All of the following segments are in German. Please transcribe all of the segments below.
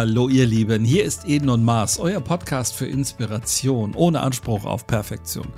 Hallo ihr Lieben, hier ist Eden und Mars, euer Podcast für Inspiration ohne Anspruch auf Perfektion.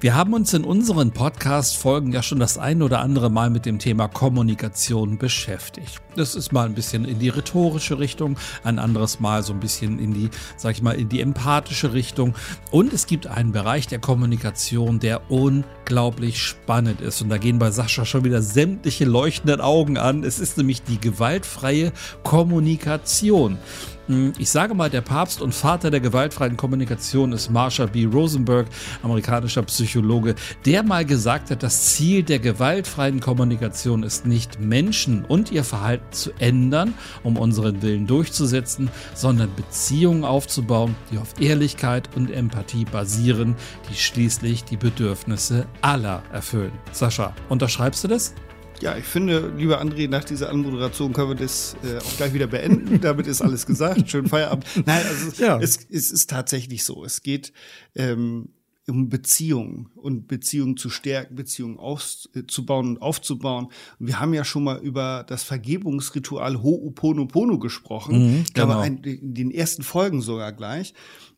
Wir haben uns in unseren Podcast-Folgen ja schon das ein oder andere Mal mit dem Thema Kommunikation beschäftigt. Das ist mal ein bisschen in die rhetorische Richtung, ein anderes Mal so ein bisschen in die, sag ich mal, in die empathische Richtung. Und es gibt einen Bereich der Kommunikation, der unglaublich spannend ist. Und da gehen bei Sascha schon wieder sämtliche leuchtenden Augen an. Es ist nämlich die gewaltfreie Kommunikation. Hm, ich sage mal, der Papst und Vater der gewaltfreien Kommunikation ist Marshall B. Rosenberg, amerikanischer Psychologe, der mal gesagt hat, das Ziel der gewaltfreien Kommunikation ist nicht Menschen und ihr Verhalten zu ändern, um unseren Willen durchzusetzen, sondern Beziehungen aufzubauen, die auf Ehrlichkeit und Empathie basieren, die schließlich die Bedürfnisse aller erfüllen. Sascha, unterschreibst du das? Ja, ich finde, lieber André, nach dieser Anmoderation können wir das äh, auch gleich wieder beenden. Damit ist alles gesagt. Schönen Feierabend. Nein, also ja. es, es ist tatsächlich so. Es geht ähm, um Beziehungen und Beziehungen zu stärken, Beziehungen aufzubauen und aufzubauen. Und wir haben ja schon mal über das Vergebungsritual Ho'oponopono gesprochen. Mhm, ich glaube, genau. in den ersten Folgen sogar gleich.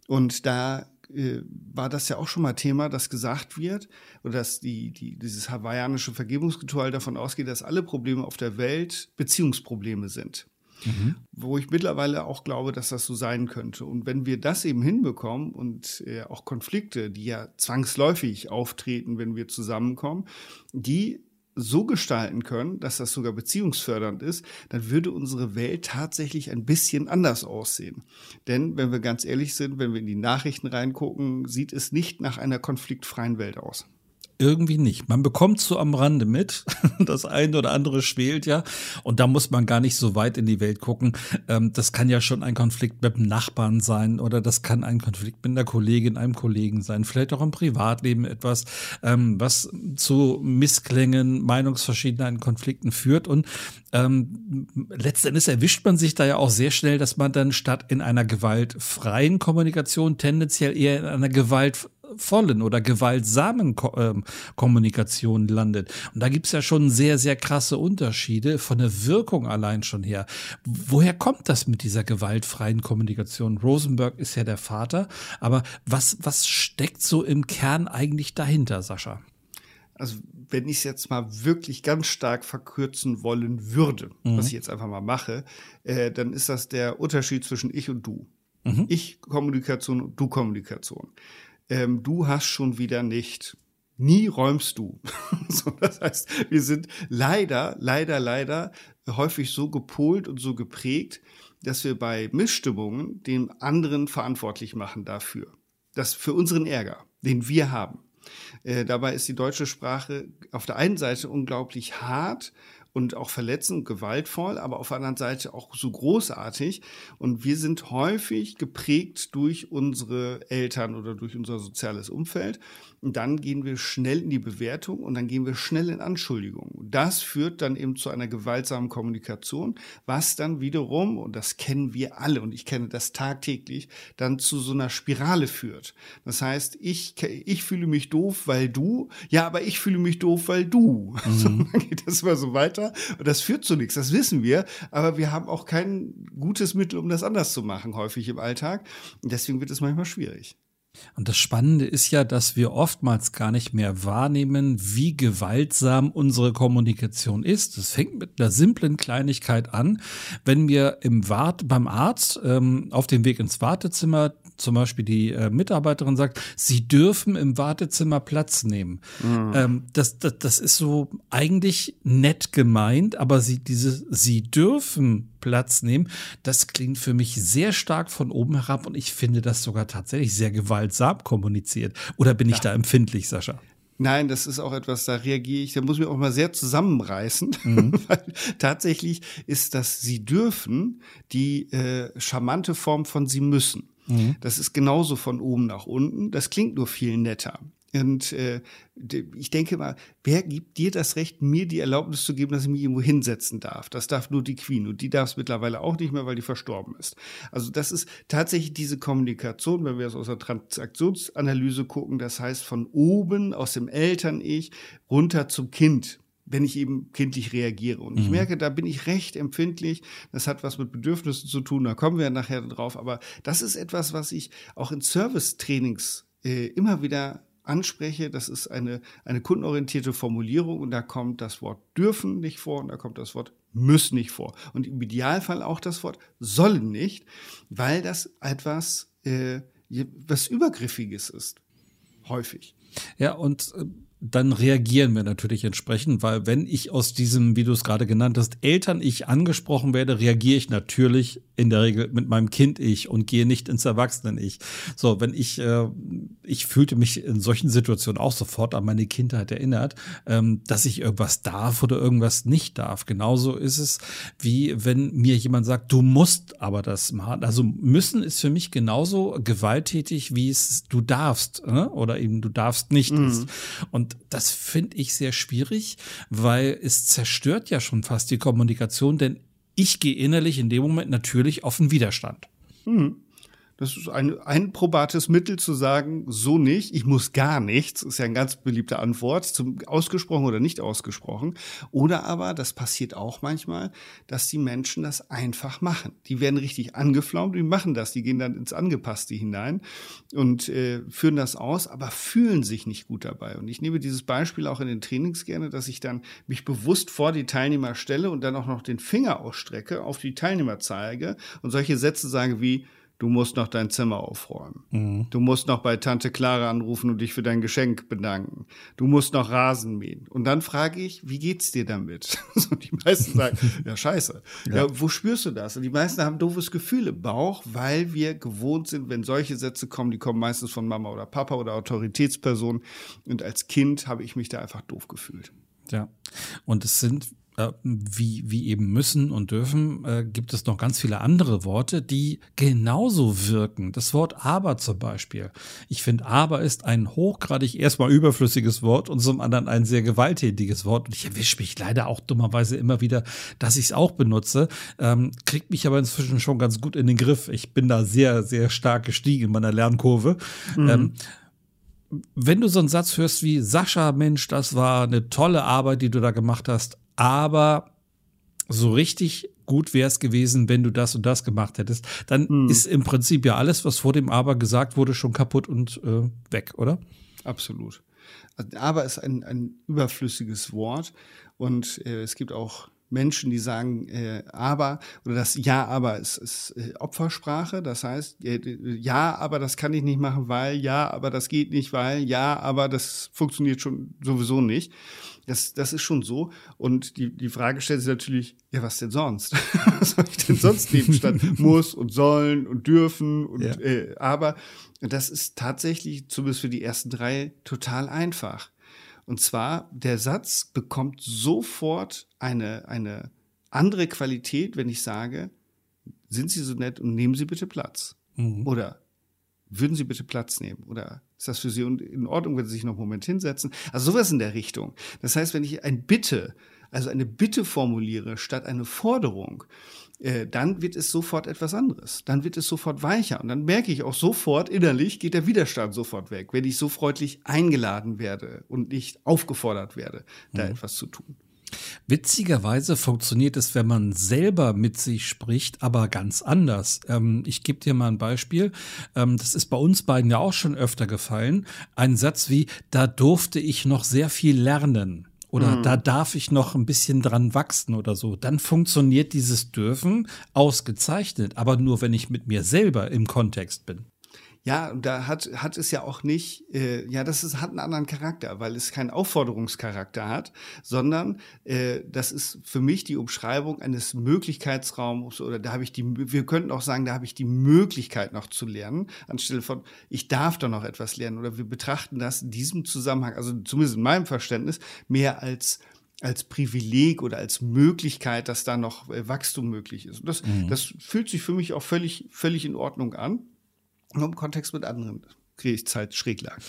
Und da äh, war das ja auch schon mal Thema, dass gesagt wird, oder dass die, die, dieses hawaiianische Vergebungsritual davon ausgeht, dass alle Probleme auf der Welt Beziehungsprobleme sind. Mhm. Wo ich mittlerweile auch glaube, dass das so sein könnte. Und wenn wir das eben hinbekommen und äh, auch Konflikte, die ja zwangsläufig auftreten, wenn wir zusammenkommen, die so gestalten können, dass das sogar beziehungsfördernd ist, dann würde unsere Welt tatsächlich ein bisschen anders aussehen. Denn wenn wir ganz ehrlich sind, wenn wir in die Nachrichten reingucken, sieht es nicht nach einer konfliktfreien Welt aus irgendwie nicht. Man bekommt so am Rande mit, das eine oder andere schwelt ja. Und da muss man gar nicht so weit in die Welt gucken. Ähm, das kann ja schon ein Konflikt mit dem Nachbarn sein oder das kann ein Konflikt mit einer Kollegin, einem Kollegen sein. Vielleicht auch im Privatleben etwas, ähm, was zu Missklängen, Meinungsverschiedenheiten, Konflikten führt. Und ähm, letztendlich erwischt man sich da ja auch sehr schnell, dass man dann statt in einer gewaltfreien Kommunikation tendenziell eher in einer Gewalt vollen oder gewaltsamen Ko ähm, Kommunikation landet. Und da gibt's ja schon sehr, sehr krasse Unterschiede von der Wirkung allein schon her. Woher kommt das mit dieser gewaltfreien Kommunikation? Rosenberg ist ja der Vater, aber was, was steckt so im Kern eigentlich dahinter, Sascha? Also wenn ich es jetzt mal wirklich ganz stark verkürzen wollen würde, mhm. was ich jetzt einfach mal mache, äh, dann ist das der Unterschied zwischen ich und du. Mhm. Ich Kommunikation und du Kommunikation ähm, du hast schon wieder nicht. Nie räumst du. so, das heißt, wir sind leider, leider, leider häufig so gepolt und so geprägt, dass wir bei Missstimmungen den anderen verantwortlich machen dafür. Das für unseren Ärger, den wir haben. Äh, dabei ist die deutsche Sprache auf der einen Seite unglaublich hart und auch verletzend, gewaltvoll, aber auf der anderen Seite auch so großartig. Und wir sind häufig geprägt durch unsere Eltern oder durch unser soziales Umfeld. Und dann gehen wir schnell in die Bewertung und dann gehen wir schnell in Anschuldigungen. Das führt dann eben zu einer gewaltsamen Kommunikation, was dann wiederum, und das kennen wir alle und ich kenne das tagtäglich, dann zu so einer Spirale führt. Das heißt, ich, ich fühle mich doof, weil du, ja, aber ich fühle mich doof, weil du. Mhm. So, dann geht das immer so weiter und das führt zu nichts, das wissen wir, aber wir haben auch kein gutes Mittel, um das anders zu machen, häufig im Alltag. Und deswegen wird es manchmal schwierig. Und das Spannende ist ja, dass wir oftmals gar nicht mehr wahrnehmen, wie gewaltsam unsere Kommunikation ist. Das fängt mit einer simplen Kleinigkeit an. Wenn wir im Wart beim Arzt ähm, auf dem Weg ins Wartezimmer zum Beispiel die äh, Mitarbeiterin sagt, sie dürfen im Wartezimmer Platz nehmen. Mhm. Ähm, das, das, das ist so eigentlich nett gemeint, aber sie, diese, sie dürfen Platz nehmen, das klingt für mich sehr stark von oben herab und ich finde das sogar tatsächlich sehr gewaltsam kommuniziert. Oder bin ich ja. da empfindlich, Sascha? Nein, das ist auch etwas, da reagiere ich, da muss ich mich auch mal sehr zusammenreißen, mhm. weil tatsächlich ist das Sie dürfen die äh, charmante Form von Sie müssen. Mhm. Das ist genauso von oben nach unten. Das klingt nur viel netter. Und äh, ich denke mal, wer gibt dir das Recht, mir die Erlaubnis zu geben, dass ich mich irgendwo hinsetzen darf? Das darf nur die Queen und die darf es mittlerweile auch nicht mehr, weil die verstorben ist. Also das ist tatsächlich diese Kommunikation, wenn wir es aus der Transaktionsanalyse gucken, das heißt von oben aus dem Eltern-Ich runter zum Kind wenn ich eben kindlich reagiere. Und ich mhm. merke, da bin ich recht empfindlich. Das hat was mit Bedürfnissen zu tun, da kommen wir nachher drauf. Aber das ist etwas, was ich auch in Service-Trainings äh, immer wieder anspreche. Das ist eine, eine kundenorientierte Formulierung und da kommt das Wort dürfen nicht vor und da kommt das Wort müssen nicht vor. Und im Idealfall auch das Wort sollen nicht, weil das etwas, äh, was Übergriffiges ist. Häufig. Ja, und äh, dann reagieren wir natürlich entsprechend, weil wenn ich aus diesem, wie du es gerade genannt hast, Eltern-Ich angesprochen werde, reagiere ich natürlich in der Regel mit meinem Kind-Ich und gehe nicht ins Erwachsenen-Ich. So, wenn ich, äh, ich fühlte mich in solchen Situationen auch sofort an meine Kindheit erinnert, ähm, dass ich irgendwas darf oder irgendwas nicht darf. Genauso ist es, wie wenn mir jemand sagt, du musst aber das machen. Also müssen ist für mich genauso gewalttätig, wie es du darfst äh? oder eben du darfst nicht mhm. ist. Und das finde ich sehr schwierig, weil es zerstört ja schon fast die Kommunikation, denn ich gehe innerlich in dem Moment natürlich auf den Widerstand. Mhm. Das ist ein, ein probates Mittel zu sagen, so nicht, ich muss gar nichts, ist ja eine ganz beliebte Antwort, zum ausgesprochen oder nicht ausgesprochen. Oder aber, das passiert auch manchmal, dass die Menschen das einfach machen. Die werden richtig angeflaumt, die machen das, die gehen dann ins Angepasste hinein und äh, führen das aus, aber fühlen sich nicht gut dabei. Und ich nehme dieses Beispiel auch in den Trainings gerne, dass ich dann mich bewusst vor die Teilnehmer stelle und dann auch noch den Finger ausstrecke, auf die Teilnehmer zeige und solche Sätze sage wie, du musst noch dein Zimmer aufräumen. Mhm. Du musst noch bei Tante Clara anrufen und dich für dein Geschenk bedanken. Du musst noch Rasen mähen. Und dann frage ich, wie geht's dir damit? und die meisten sagen, ja, scheiße. Ja. ja. wo spürst du das? Und die meisten haben doofes Gefühl im Bauch, weil wir gewohnt sind, wenn solche Sätze kommen, die kommen meistens von Mama oder Papa oder Autoritätsperson. Und als Kind habe ich mich da einfach doof gefühlt. Ja. Und es sind äh, wie, wie eben müssen und dürfen, äh, gibt es noch ganz viele andere Worte, die genauso wirken. Das Wort aber zum Beispiel. Ich finde, aber ist ein hochgradig erstmal überflüssiges Wort und zum anderen ein sehr gewalttätiges Wort. Und ich erwische mich leider auch dummerweise immer wieder, dass ich es auch benutze. Ähm, kriegt mich aber inzwischen schon ganz gut in den Griff. Ich bin da sehr, sehr stark gestiegen in meiner Lernkurve. Mhm. Ähm, wenn du so einen Satz hörst wie Sascha, Mensch, das war eine tolle Arbeit, die du da gemacht hast, aber so richtig gut wäre es gewesen, wenn du das und das gemacht hättest. Dann mhm. ist im Prinzip ja alles, was vor dem Aber gesagt wurde, schon kaputt und äh, weg, oder? Absolut. Also, aber ist ein, ein überflüssiges Wort und äh, es gibt auch Menschen, die sagen, äh, aber oder das Ja, aber ist, ist äh, Opfersprache. Das heißt, äh, ja, aber das kann ich nicht machen, weil ja, aber das geht nicht, weil ja, aber das funktioniert schon sowieso nicht. Das, das ist schon so. Und die, die Frage stellt sich natürlich, ja, was denn sonst? was soll ich denn sonst nehmen statt muss und sollen und dürfen und ja. äh, aber? Das ist tatsächlich, zumindest für die ersten drei, total einfach. Und zwar, der Satz bekommt sofort eine, eine andere Qualität, wenn ich sage, sind Sie so nett und nehmen Sie bitte Platz. Mhm. Oder würden Sie bitte Platz nehmen? Oder ist das für Sie in Ordnung, wenn Sie sich noch einen Moment hinsetzen? Also sowas in der Richtung. Das heißt, wenn ich ein Bitte, also eine Bitte formuliere statt eine Forderung, äh, dann wird es sofort etwas anderes. Dann wird es sofort weicher. Und dann merke ich auch sofort, innerlich geht der Widerstand sofort weg, wenn ich so freundlich eingeladen werde und nicht aufgefordert werde, da mhm. etwas zu tun. Witzigerweise funktioniert es, wenn man selber mit sich spricht, aber ganz anders. Ähm, ich gebe dir mal ein Beispiel. Ähm, das ist bei uns beiden ja auch schon öfter gefallen. Ein Satz wie, da durfte ich noch sehr viel lernen oder mhm. da darf ich noch ein bisschen dran wachsen oder so, dann funktioniert dieses Dürfen ausgezeichnet, aber nur wenn ich mit mir selber im Kontext bin. Ja, und da hat, hat es ja auch nicht, äh, ja, das ist, hat einen anderen Charakter, weil es keinen Aufforderungscharakter hat, sondern äh, das ist für mich die Umschreibung eines Möglichkeitsraums oder da habe ich die, wir könnten auch sagen, da habe ich die Möglichkeit noch zu lernen, anstelle von, ich darf doch noch etwas lernen oder wir betrachten das in diesem Zusammenhang, also zumindest in meinem Verständnis, mehr als als Privileg oder als Möglichkeit, dass da noch äh, Wachstum möglich ist. Und das, mhm. das fühlt sich für mich auch völlig, völlig in Ordnung an. Nur im Kontext mit anderen kriege ich Zeit Schräglagen.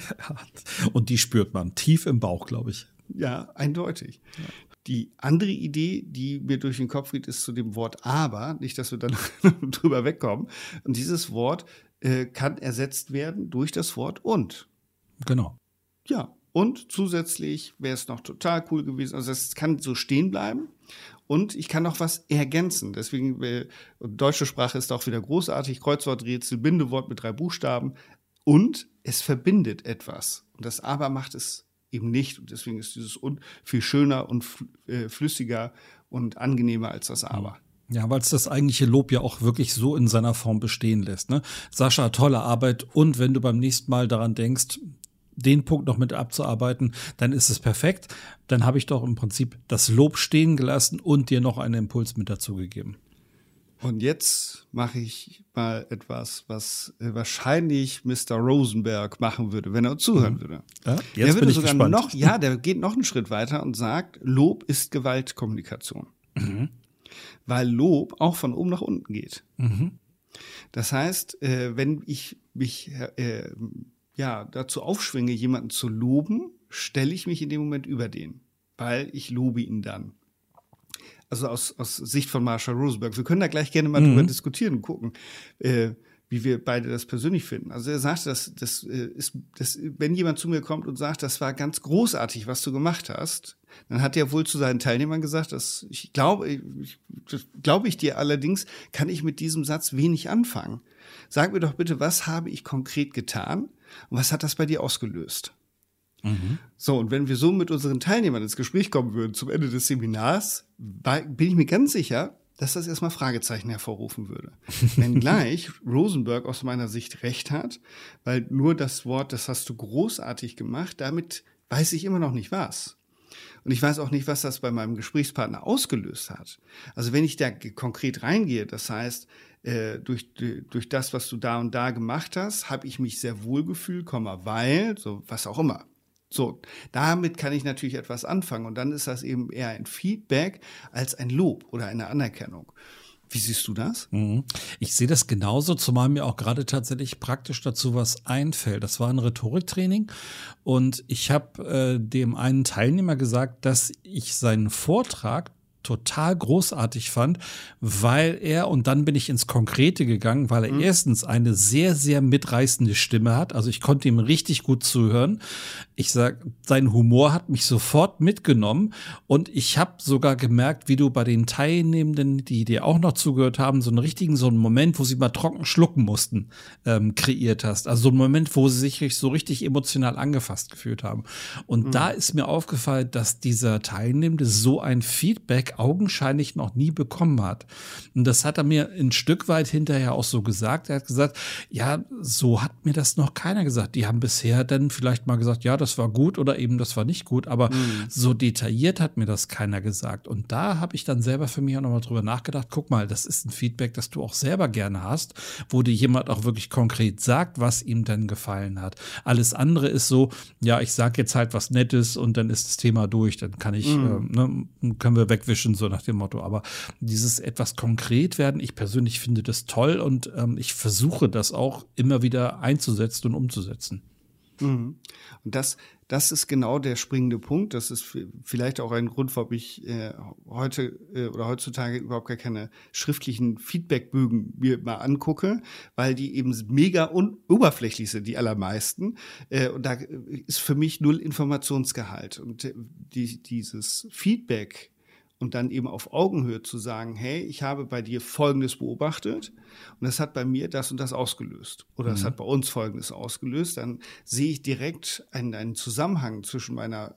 Und die spürt man tief im Bauch, glaube ich. Ja, eindeutig. Ja. Die andere Idee, die mir durch den Kopf geht, ist zu dem Wort aber, nicht, dass wir dann drüber wegkommen. Und dieses Wort äh, kann ersetzt werden durch das Wort und. Genau. Ja, Und zusätzlich wäre es noch total cool gewesen. Also es kann so stehen bleiben. Und ich kann noch was ergänzen. Deswegen, äh, deutsche Sprache ist auch wieder großartig. Kreuzworträtsel, Bindewort mit drei Buchstaben. Und es verbindet etwas. Und das Aber macht es eben nicht. Und deswegen ist dieses Und viel schöner und äh, flüssiger und angenehmer als das Aber. Ja, weil es das eigentliche Lob ja auch wirklich so in seiner Form bestehen lässt. Ne? Sascha, tolle Arbeit. Und wenn du beim nächsten Mal daran denkst, den Punkt noch mit abzuarbeiten, dann ist es perfekt. Dann habe ich doch im Prinzip das Lob stehen gelassen und dir noch einen Impuls mit dazu gegeben. Und jetzt mache ich mal etwas, was äh, wahrscheinlich Mr. Rosenberg machen würde, wenn er zuhören mhm. würde. Ja, jetzt der würde bin ich sogar gespannt. noch, ja, der geht noch einen Schritt weiter und sagt, Lob ist Gewaltkommunikation. Mhm. Weil Lob auch von oben nach unten geht. Mhm. Das heißt, äh, wenn ich mich äh, ja, dazu aufschwinge, jemanden zu loben, stelle ich mich in dem Moment über den, weil ich lobe ihn dann. Also aus, aus Sicht von Marshall Rosenberg. Wir können da gleich gerne mal mhm. drüber diskutieren und gucken, äh, wie wir beide das persönlich finden. Also er sagt, dass das äh, ist, dass, wenn jemand zu mir kommt und sagt, das war ganz großartig, was du gemacht hast, dann hat er wohl zu seinen Teilnehmern gesagt, dass ich glaube, ich, glaube ich dir allerdings, kann ich mit diesem Satz wenig anfangen. Sag mir doch bitte, was habe ich konkret getan? Und was hat das bei dir ausgelöst? Mhm. So, und wenn wir so mit unseren Teilnehmern ins Gespräch kommen würden zum Ende des Seminars, bin ich mir ganz sicher, dass das erstmal Fragezeichen hervorrufen würde. Wenngleich Rosenberg aus meiner Sicht recht hat, weil nur das Wort, das hast du großartig gemacht, damit weiß ich immer noch nicht was. Und ich weiß auch nicht, was das bei meinem Gesprächspartner ausgelöst hat. Also wenn ich da konkret reingehe, das heißt, äh, durch, durch das, was du da und da gemacht hast, habe ich mich sehr wohl gefühlt, weil, so was auch immer. So, damit kann ich natürlich etwas anfangen und dann ist das eben eher ein Feedback als ein Lob oder eine Anerkennung. Wie siehst du das? Mhm. Ich sehe das genauso, zumal mir auch gerade tatsächlich praktisch dazu was einfällt. Das war ein Rhetoriktraining und ich habe äh, dem einen Teilnehmer gesagt, dass ich seinen Vortrag total großartig fand, weil er, und dann bin ich ins Konkrete gegangen, weil er mhm. erstens eine sehr, sehr mitreißende Stimme hat. Also ich konnte ihm richtig gut zuhören. Ich sag, sein Humor hat mich sofort mitgenommen und ich habe sogar gemerkt, wie du bei den Teilnehmenden, die dir auch noch zugehört haben, so einen richtigen, so einen Moment, wo sie mal trocken schlucken mussten, ähm, kreiert hast. Also so einen Moment, wo sie sich so richtig emotional angefasst gefühlt haben. Und mhm. da ist mir aufgefallen, dass dieser Teilnehmende so ein Feedback augenscheinlich noch nie bekommen hat. Und das hat er mir ein Stück weit hinterher auch so gesagt. Er hat gesagt, ja, so hat mir das noch keiner gesagt. Die haben bisher dann vielleicht mal gesagt, ja, das war gut oder eben das war nicht gut, aber mhm. so detailliert hat mir das keiner gesagt. Und da habe ich dann selber für mich auch nochmal drüber nachgedacht, guck mal, das ist ein Feedback, das du auch selber gerne hast, wo dir jemand auch wirklich konkret sagt, was ihm denn gefallen hat. Alles andere ist so, ja, ich sage jetzt halt was Nettes und dann ist das Thema durch, dann kann ich, mhm. äh, ne, können wir wegwischen dazwischen, so nach dem Motto. Aber dieses etwas konkret werden, ich persönlich finde das toll und ähm, ich versuche das auch immer wieder einzusetzen und umzusetzen. Mhm. Und das, das ist genau der springende Punkt. Das ist vielleicht auch ein Grund, warum ich äh, heute äh, oder heutzutage überhaupt gar keine schriftlichen Feedbackbögen mir mal angucke, weil die eben mega oberflächlich sind, die allermeisten. Äh, und da ist für mich null Informationsgehalt. Und äh, die, dieses Feedback und dann eben auf Augenhöhe zu sagen, hey, ich habe bei dir Folgendes beobachtet und das hat bei mir das und das ausgelöst oder das mhm. hat bei uns Folgendes ausgelöst, dann sehe ich direkt einen, einen Zusammenhang zwischen meiner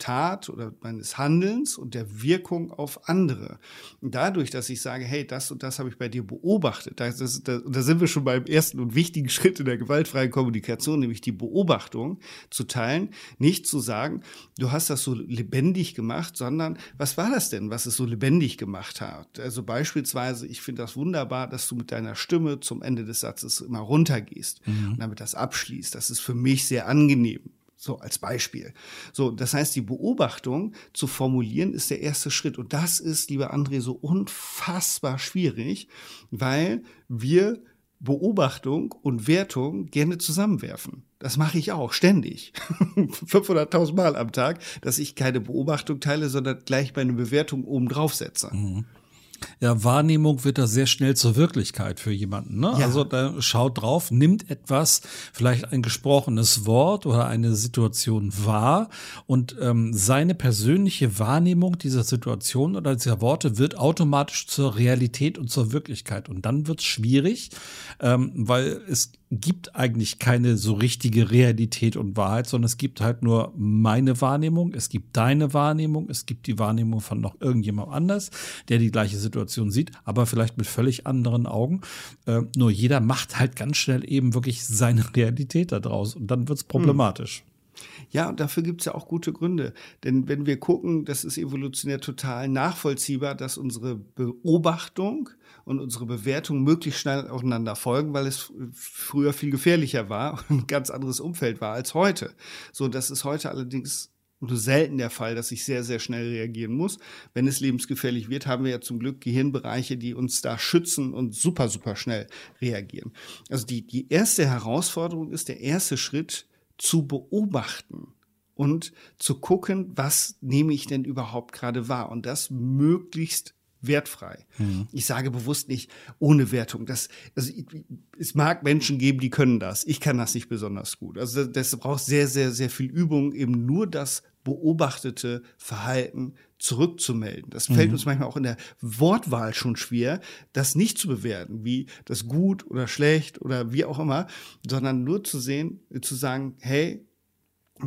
Tat oder meines Handelns und der Wirkung auf andere. Und dadurch, dass ich sage, hey, das und das habe ich bei dir beobachtet, das, das, da, da sind wir schon beim ersten und wichtigen Schritt in der gewaltfreien Kommunikation, nämlich die Beobachtung zu teilen, nicht zu sagen, du hast das so lebendig gemacht, sondern was war das denn, was es so lebendig gemacht hat? Also beispielsweise, ich finde das wunderbar, dass du mit deiner Stimme zum Ende des Satzes immer runtergehst mhm. und damit das abschließt. Das ist für mich sehr angenehm. So als Beispiel. So, das heißt, die Beobachtung zu formulieren ist der erste Schritt. Und das ist, lieber André, so unfassbar schwierig, weil wir Beobachtung und Wertung gerne zusammenwerfen. Das mache ich auch ständig. 500.000 Mal am Tag, dass ich keine Beobachtung teile, sondern gleich meine Bewertung oben drauf setze. Mhm. Ja, Wahrnehmung wird da sehr schnell zur Wirklichkeit für jemanden. Ne? Ja. Also da schaut drauf, nimmt etwas, vielleicht ein gesprochenes Wort oder eine Situation wahr und ähm, seine persönliche Wahrnehmung dieser Situation oder dieser Worte wird automatisch zur Realität und zur Wirklichkeit. Und dann wird es schwierig, ähm, weil es gibt eigentlich keine so richtige Realität und Wahrheit, sondern es gibt halt nur meine Wahrnehmung, es gibt deine Wahrnehmung, es gibt die Wahrnehmung von noch irgendjemand anders, der die gleiche Situation sieht, aber vielleicht mit völlig anderen Augen. Äh, nur jeder macht halt ganz schnell eben wirklich seine Realität daraus und dann wird es problematisch. Hm. Ja, und dafür gibt es ja auch gute Gründe. Denn wenn wir gucken, das ist evolutionär total nachvollziehbar, dass unsere Beobachtung und unsere Bewertung möglichst schnell aufeinander folgen, weil es früher viel gefährlicher war und ein ganz anderes Umfeld war als heute. So, das ist heute allerdings nur selten der Fall, dass ich sehr, sehr schnell reagieren muss. Wenn es lebensgefährlich wird, haben wir ja zum Glück Gehirnbereiche, die uns da schützen und super, super schnell reagieren. Also die, die erste Herausforderung ist der erste Schritt, zu beobachten und zu gucken, was nehme ich denn überhaupt gerade wahr und das möglichst wertfrei. Mhm. Ich sage bewusst nicht ohne Wertung. Das, also es mag Menschen geben, die können das. Ich kann das nicht besonders gut. Also das braucht sehr, sehr, sehr viel Übung, eben nur das beobachtete Verhalten zurückzumelden. Das fällt mhm. uns manchmal auch in der Wortwahl schon schwer, das nicht zu bewerten, wie das gut oder schlecht oder wie auch immer, sondern nur zu sehen, zu sagen, hey,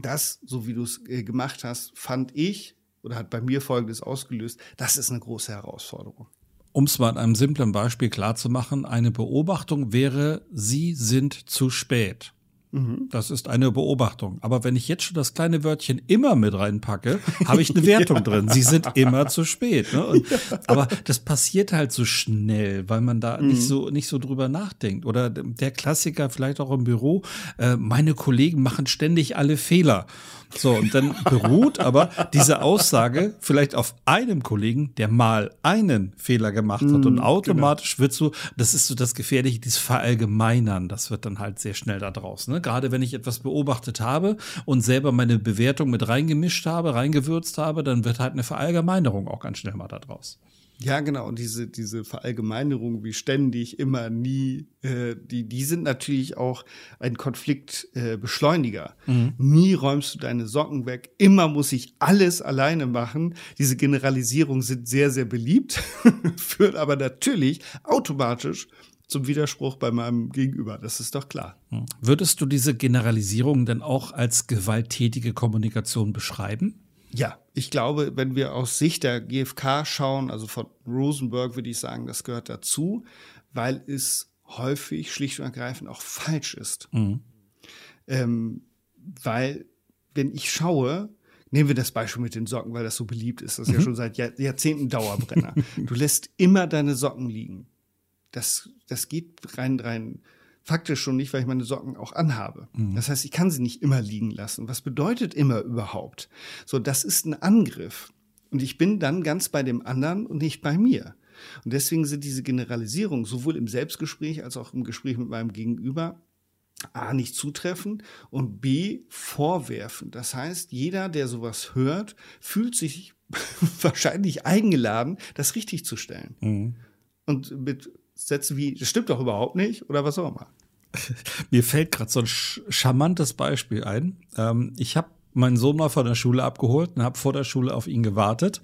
das, so wie du es äh, gemacht hast, fand ich oder hat bei mir Folgendes ausgelöst, das ist eine große Herausforderung. Um es mal an einem simplen Beispiel klarzumachen, eine Beobachtung wäre, Sie sind zu spät. Mhm. Das ist eine Beobachtung. Aber wenn ich jetzt schon das kleine Wörtchen immer mit reinpacke, habe ich eine Wertung ja. drin. Sie sind immer zu spät. Ne? Und, ja. Aber das passiert halt so schnell, weil man da mhm. nicht so nicht so drüber nachdenkt. Oder der Klassiker vielleicht auch im Büro: äh, Meine Kollegen machen ständig alle Fehler. So, und dann beruht aber diese Aussage vielleicht auf einem Kollegen, der mal einen Fehler gemacht hat. und mhm, automatisch genau. wird so, das ist so das Gefährliche, dieses Verallgemeinern. Das wird dann halt sehr schnell da draußen. Ne? Gerade wenn ich etwas beobachtet habe und selber meine Bewertung mit reingemischt habe, reingewürzt habe, dann wird halt eine Verallgemeinerung auch ganz schnell mal da draus. Ja, genau. Und diese, diese Verallgemeinerung wie ständig, immer, nie, äh, die, die sind natürlich auch ein Konfliktbeschleuniger. Äh, mhm. Nie räumst du deine Socken weg. Immer muss ich alles alleine machen. Diese Generalisierungen sind sehr, sehr beliebt, führt aber natürlich automatisch zum Widerspruch bei meinem Gegenüber. Das ist doch klar. Mhm. Würdest du diese Generalisierung denn auch als gewalttätige Kommunikation beschreiben? Ja, ich glaube, wenn wir aus Sicht der GfK schauen, also von Rosenberg würde ich sagen, das gehört dazu, weil es häufig schlicht und ergreifend auch falsch ist. Mhm. Ähm, weil, wenn ich schaue, nehmen wir das Beispiel mit den Socken, weil das so beliebt ist, das ist mhm. ja schon seit Jahr, Jahrzehnten Dauerbrenner. du lässt immer deine Socken liegen. Das, das geht rein, rein faktisch schon nicht, weil ich meine Socken auch anhabe. Mhm. Das heißt, ich kann sie nicht immer liegen lassen. Was bedeutet immer überhaupt? So, das ist ein Angriff. Und ich bin dann ganz bei dem anderen und nicht bei mir. Und deswegen sind diese Generalisierungen sowohl im Selbstgespräch als auch im Gespräch mit meinem Gegenüber A, nicht zutreffen und B, vorwerfen. Das heißt, jeder, der sowas hört, fühlt sich wahrscheinlich eingeladen, das richtig zu stellen. Mhm. Und mit Sätze wie, das stimmt doch überhaupt nicht oder was auch immer. Mir fällt gerade so ein charmantes Beispiel ein. Ähm, ich habe meinen Sohn mal von der Schule abgeholt und habe vor der Schule auf ihn gewartet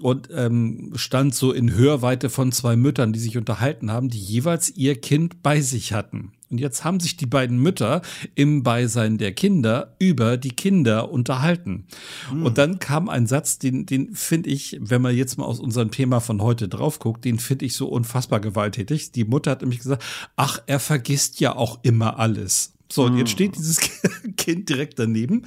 und ähm, stand so in Hörweite von zwei Müttern, die sich unterhalten haben, die jeweils ihr Kind bei sich hatten. Und jetzt haben sich die beiden Mütter im Beisein der Kinder über die Kinder unterhalten. Mhm. Und dann kam ein Satz, den, den finde ich, wenn man jetzt mal aus unserem Thema von heute drauf guckt, den finde ich so unfassbar gewalttätig. Die Mutter hat nämlich gesagt, ach, er vergisst ja auch immer alles. So, und jetzt hm. steht dieses Kind direkt daneben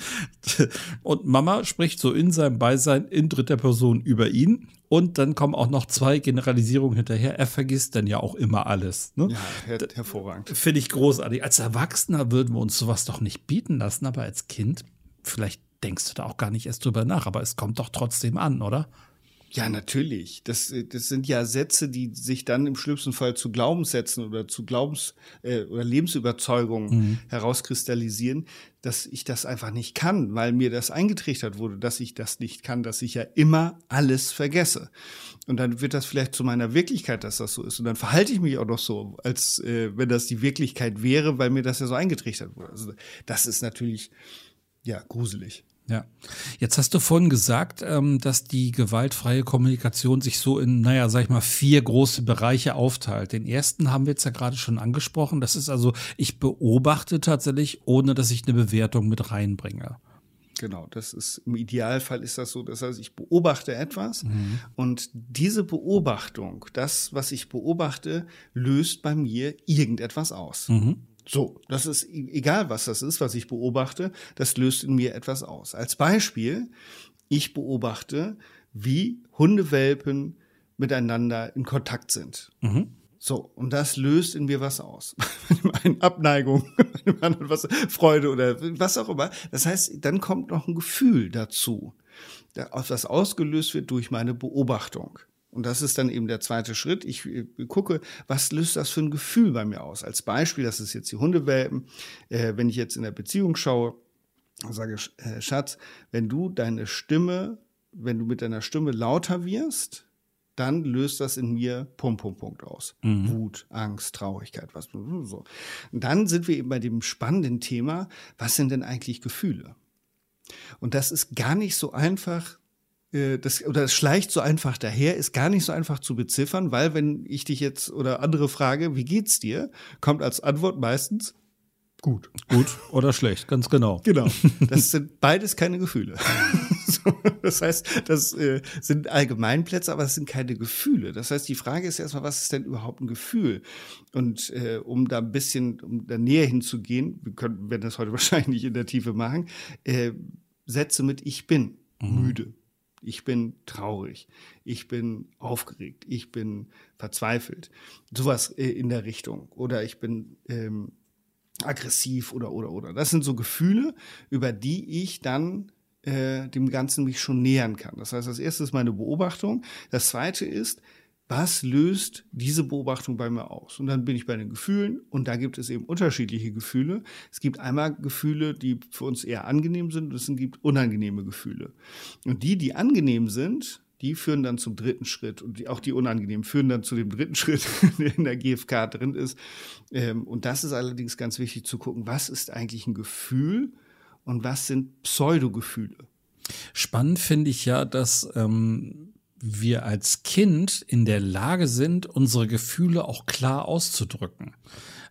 und Mama spricht so in seinem Beisein in dritter Person über ihn und dann kommen auch noch zwei Generalisierungen hinterher. Er vergisst dann ja auch immer alles. Ne? Ja, her hervorragend. Finde ich großartig. Als Erwachsener würden wir uns sowas doch nicht bieten lassen, aber als Kind, vielleicht denkst du da auch gar nicht erst drüber nach, aber es kommt doch trotzdem an, oder? Ja, natürlich. Das, das sind ja Sätze, die sich dann im schlimmsten Fall zu Glaubenssätzen oder zu Glaubens- äh, oder Lebensüberzeugungen mhm. herauskristallisieren, dass ich das einfach nicht kann, weil mir das eingetrichtert wurde, dass ich das nicht kann, dass ich ja immer alles vergesse. Und dann wird das vielleicht zu meiner Wirklichkeit, dass das so ist. Und dann verhalte ich mich auch noch so, als äh, wenn das die Wirklichkeit wäre, weil mir das ja so eingetrichtert wurde. Also das ist natürlich ja gruselig. Ja. Jetzt hast du vorhin gesagt, ähm, dass die gewaltfreie Kommunikation sich so in, naja, sag ich mal, vier große Bereiche aufteilt. Den ersten haben wir jetzt ja gerade schon angesprochen. Das ist also, ich beobachte tatsächlich, ohne dass ich eine Bewertung mit reinbringe. Genau, das ist im Idealfall ist das so. Das heißt, ich beobachte etwas mhm. und diese Beobachtung, das, was ich beobachte, löst bei mir irgendetwas aus. Mhm. So, das ist e-, egal, was das ist, was ich beobachte, das löst in mir etwas aus. Als Beispiel, ich beobachte, wie Hundewelpen miteinander in Kontakt sind. Mhm. So, und das löst in mir was aus. Bei dem einen Abneigung, bei dem anderen was, Freude oder was auch immer. Das heißt, dann kommt noch ein Gefühl dazu, das ausgelöst wird durch meine Beobachtung. Und das ist dann eben der zweite Schritt. Ich äh, gucke, was löst das für ein Gefühl bei mir aus? Als Beispiel, das ist jetzt die Hundewelpen. Äh, wenn ich jetzt in der Beziehung schaue, sage äh, Schatz, wenn du deine Stimme, wenn du mit deiner Stimme lauter wirst, dann löst das in mir Punkt, Punkt, Punkt aus. Mhm. Wut, Angst, Traurigkeit, was so. Und dann sind wir eben bei dem spannenden Thema, was sind denn eigentlich Gefühle? Und das ist gar nicht so einfach das, oder es schleicht so einfach daher, ist gar nicht so einfach zu beziffern, weil wenn ich dich jetzt oder andere frage, wie geht's dir, kommt als Antwort meistens gut. Gut oder schlecht, ganz genau. Genau. Das sind beides keine Gefühle. das heißt, das äh, sind Allgemeinplätze, aber es sind keine Gefühle. Das heißt, die Frage ist erstmal, was ist denn überhaupt ein Gefühl? Und äh, um da ein bisschen, um da näher hinzugehen, wir können, werden das heute wahrscheinlich nicht in der Tiefe machen, äh, Sätze mit ich bin mhm. müde ich bin traurig, ich bin aufgeregt, ich bin verzweifelt. Sowas äh, in der Richtung. Oder ich bin ähm, aggressiv oder oder oder. Das sind so Gefühle, über die ich dann äh, dem Ganzen mich schon nähern kann. Das heißt, das erste ist meine Beobachtung. Das zweite ist, was löst diese Beobachtung bei mir aus? Und dann bin ich bei den Gefühlen und da gibt es eben unterschiedliche Gefühle. Es gibt einmal Gefühle, die für uns eher angenehm sind und es gibt unangenehme Gefühle. Und die, die angenehm sind, die führen dann zum dritten Schritt und die, auch die unangenehmen führen dann zu dem dritten Schritt, der in der GfK drin ist. Ähm, und das ist allerdings ganz wichtig zu gucken, was ist eigentlich ein Gefühl und was sind Pseudogefühle. Spannend finde ich ja, dass ähm, wir als Kind in der Lage sind, unsere Gefühle auch klar auszudrücken.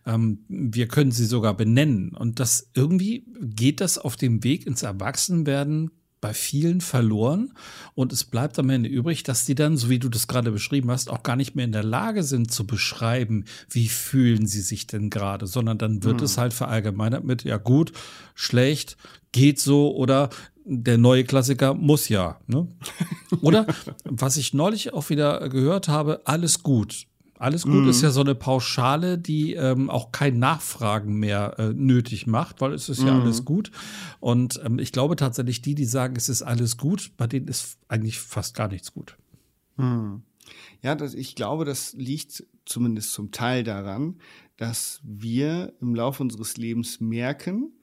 Ähm, wir können sie sogar benennen. Und das irgendwie geht das auf dem Weg ins Erwachsenwerden bei vielen verloren und es bleibt am Ende übrig, dass die dann, so wie du das gerade beschrieben hast, auch gar nicht mehr in der Lage sind zu beschreiben, wie fühlen sie sich denn gerade, sondern dann wird hm. es halt verallgemeinert mit, ja gut, schlecht, geht so oder der neue Klassiker muss ja. Ne? Oder was ich neulich auch wieder gehört habe, alles gut. Alles gut mm. ist ja so eine Pauschale, die ähm, auch kein Nachfragen mehr äh, nötig macht, weil es ist ja mm. alles gut. Und ähm, ich glaube tatsächlich, die, die sagen, es ist alles gut, bei denen ist eigentlich fast gar nichts gut. Mm. Ja, das, ich glaube, das liegt zumindest zum Teil daran, dass wir im Laufe unseres Lebens merken,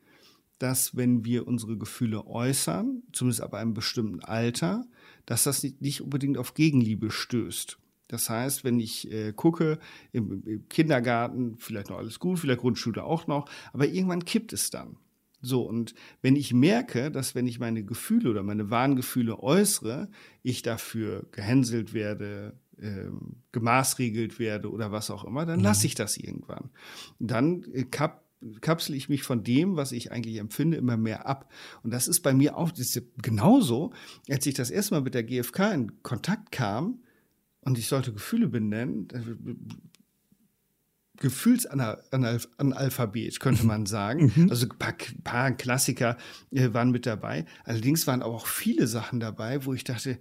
dass wenn wir unsere Gefühle äußern, zumindest ab einem bestimmten Alter, dass das nicht unbedingt auf Gegenliebe stößt. Das heißt, wenn ich äh, gucke, im, im, Kindergarten vielleicht noch alles gut, vielleicht Grundschule auch noch, aber irgendwann kippt es dann. So, und wenn ich merke, dass wenn ich meine Gefühle oder meine wahren Gefühle äußere, ich dafür gehänselt werde, ähm, gemaßregelt werde oder was auch immer, dann mhm. lasse ich das irgendwann. Dann äh, kapsel ich mich von dem, was ich eigentlich empfinde, immer mehr ab. Und das ist bei mir auch genauso, als ich das erste Mal mit der GfK in Kontakt kam und ich sollte Gefühle benennen, Gefühlsanalphabet, könnte man sagen. Mhm. Also ein paar, paar Klassiker äh, waren mit dabei. Allerdings waren auch viele Sachen dabei, wo ich dachte,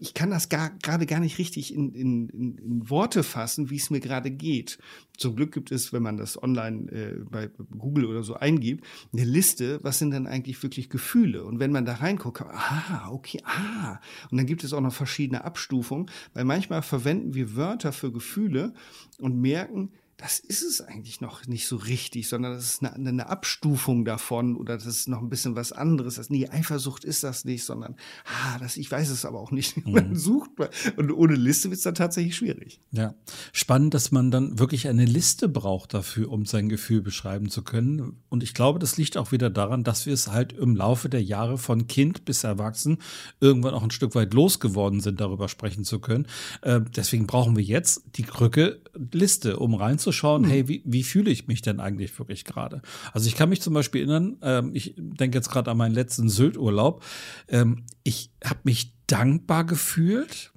ich kann das gerade gar nicht richtig in, in, in Worte fassen, wie es mir gerade geht. Zum Glück gibt es, wenn man das online äh, bei Google oder so eingibt, eine Liste, was sind denn eigentlich wirklich Gefühle? Und wenn man da reinguckt, ah, okay, ah. Und dann gibt es auch noch verschiedene Abstufungen, weil manchmal verwenden wir Wörter für Gefühle und merken, das ist es eigentlich noch nicht so richtig, sondern das ist eine, eine, Abstufung davon oder das ist noch ein bisschen was anderes. Das, nee, Eifersucht ist das nicht, sondern, ah, das, ich weiß es aber auch nicht. Und dann mhm. sucht man. Und ohne Liste wird es dann tatsächlich schwierig. Ja. Spannend, dass man dann wirklich eine Liste braucht dafür, um sein Gefühl beschreiben zu können. Und ich glaube, das liegt auch wieder daran, dass wir es halt im Laufe der Jahre von Kind bis Erwachsen irgendwann auch ein Stück weit losgeworden sind, darüber sprechen zu können. Äh, deswegen brauchen wir jetzt die Krücke Liste, um reinzukommen zu schauen, hm. hey, wie, wie fühle ich mich denn eigentlich wirklich gerade? Also ich kann mich zum Beispiel erinnern, ähm, ich denke jetzt gerade an meinen letzten Sylt-Urlaub, ähm, ich habe mich dankbar gefühlt,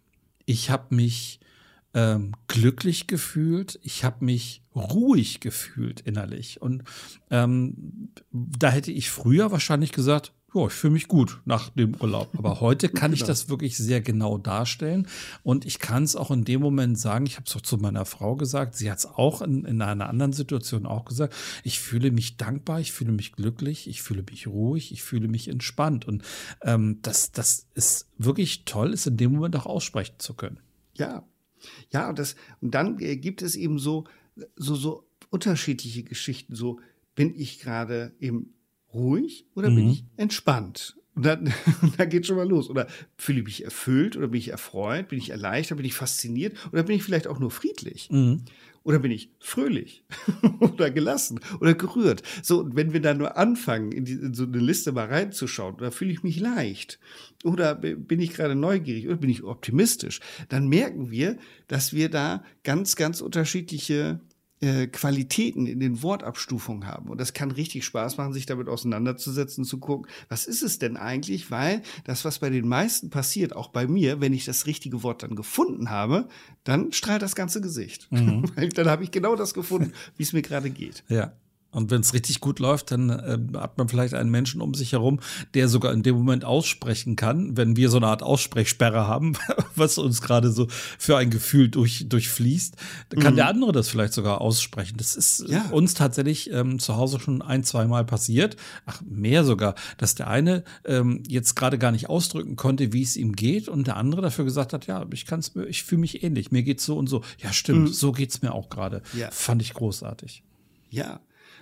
ich habe mich ähm, glücklich gefühlt, ich habe mich ruhig gefühlt innerlich. Und ähm, da hätte ich früher wahrscheinlich gesagt, ja, ich fühle mich gut nach dem Urlaub. Aber heute kann ich genau. das wirklich sehr genau darstellen. Und ich kann es auch in dem Moment sagen, ich habe es auch zu meiner Frau gesagt, sie hat es auch in, in einer anderen Situation auch gesagt, ich fühle mich dankbar, ich fühle mich glücklich, ich fühle mich ruhig, ich fühle mich entspannt. Und ähm, das, das ist wirklich toll, es in dem Moment auch aussprechen zu können. Ja, ja, und, das, und dann äh, gibt es eben so, so, so unterschiedliche Geschichten. So bin ich gerade eben ruhig oder mhm. bin ich entspannt? Und dann, dann geht schon mal los. Oder fühle ich mich erfüllt oder bin ich erfreut? Bin ich erleichtert? Bin ich fasziniert? Oder bin ich vielleicht auch nur friedlich? Mhm. Oder bin ich fröhlich oder gelassen oder gerührt? So, wenn wir da nur anfangen, in, die, in so eine Liste mal reinzuschauen, oder fühle ich mich leicht? Oder bin ich gerade neugierig? Oder bin ich optimistisch? Dann merken wir, dass wir da ganz, ganz unterschiedliche äh, Qualitäten in den Wortabstufungen haben. Und das kann richtig Spaß machen, sich damit auseinanderzusetzen, zu gucken, was ist es denn eigentlich? Weil das, was bei den meisten passiert, auch bei mir, wenn ich das richtige Wort dann gefunden habe, dann strahlt das ganze Gesicht. Mhm. dann habe ich genau das gefunden, wie es mir gerade geht. Ja. Und wenn es richtig gut läuft, dann äh, hat man vielleicht einen Menschen um sich herum, der sogar in dem Moment aussprechen kann, wenn wir so eine Art Aussprechsperre haben, was uns gerade so für ein Gefühl durch, durchfließt, dann kann mhm. der andere das vielleicht sogar aussprechen. Das ist ja. uns tatsächlich ähm, zu Hause schon ein, zwei Mal passiert, ach mehr sogar, dass der eine ähm, jetzt gerade gar nicht ausdrücken konnte, wie es ihm geht, und der andere dafür gesagt hat, ja, ich kann's, ich fühle mich ähnlich, mir geht's so und so. Ja, stimmt, mhm. so geht's mir auch gerade. Ja. Fand ich großartig. Ja,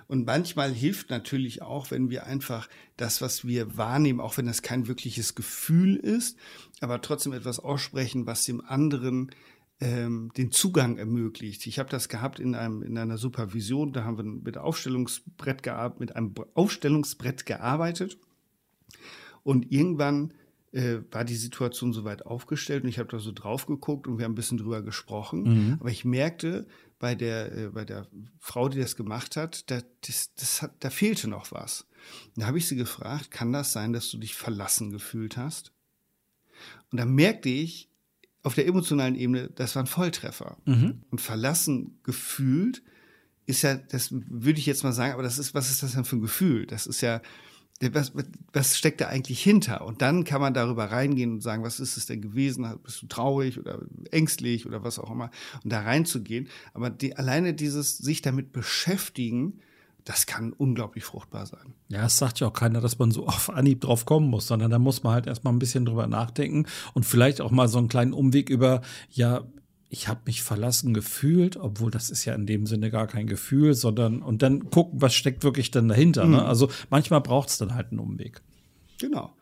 und manchmal hilft natürlich auch, wenn wir einfach das, was wir wahrnehmen, auch wenn das kein wirkliches Gefühl ist, aber trotzdem etwas aussprechen, was dem anderen ähm, den Zugang ermöglicht. Ich habe das gehabt in einem in einer Supervision. Da haben wir mit Aufstellungsbrett gearbeitet, mit einem Aufstellungsbrett gearbeitet und irgendwann äh, war die Situation soweit aufgestellt und ich habe da so drauf geguckt und wir haben ein bisschen drüber gesprochen. Mhm. Aber ich merkte, bei der, äh, bei der Frau, die das gemacht hat, da, das, das hat, da fehlte noch was. Da habe ich sie gefragt, kann das sein, dass du dich verlassen gefühlt hast? Und da merkte ich auf der emotionalen Ebene, das war ein Volltreffer. Mhm. Und verlassen gefühlt ist ja, das würde ich jetzt mal sagen, aber das ist, was ist das denn für ein Gefühl? Das ist ja, was, was steckt da eigentlich hinter? Und dann kann man darüber reingehen und sagen, was ist es denn gewesen? Bist du traurig oder ängstlich oder was auch immer? Und da reinzugehen. Aber die, alleine dieses sich damit beschäftigen, das kann unglaublich fruchtbar sein. Ja, es sagt ja auch keiner, dass man so auf Anhieb drauf kommen muss, sondern da muss man halt erstmal ein bisschen drüber nachdenken und vielleicht auch mal so einen kleinen Umweg über, ja, ich habe mich verlassen gefühlt, obwohl das ist ja in dem Sinne gar kein Gefühl, sondern und dann gucken, was steckt wirklich dann dahinter. Ne? Mhm. Ne? Also manchmal braucht es dann halt einen Umweg. Genau.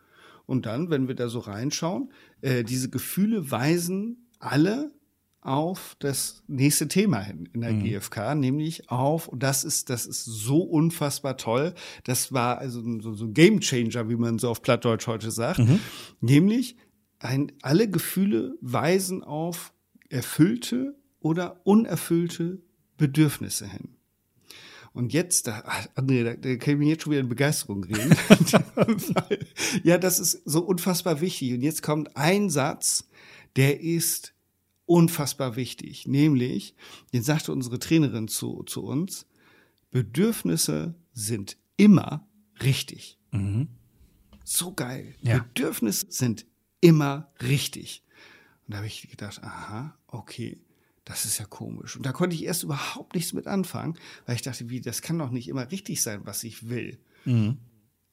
Und dann, wenn wir da so reinschauen, äh, diese Gefühle weisen alle auf das nächste Thema hin in der mhm. GfK, nämlich auf, und das ist, das ist so unfassbar toll, das war also so, so ein Game Changer, wie man so auf Plattdeutsch heute sagt, mhm. nämlich ein, alle Gefühle weisen auf erfüllte oder unerfüllte Bedürfnisse hin. Und jetzt, da, André, da, da kann ich mir jetzt schon wieder in Begeisterung reden. ja, das ist so unfassbar wichtig. Und jetzt kommt ein Satz, der ist unfassbar wichtig. Nämlich, den sagte unsere Trainerin zu, zu uns, Bedürfnisse sind immer richtig. Mhm. So geil. Ja. Bedürfnisse sind immer richtig. Und da habe ich gedacht, aha, okay, das ist ja komisch. Und da konnte ich erst überhaupt nichts mit anfangen, weil ich dachte, wie, das kann doch nicht immer richtig sein, was ich will. Mhm.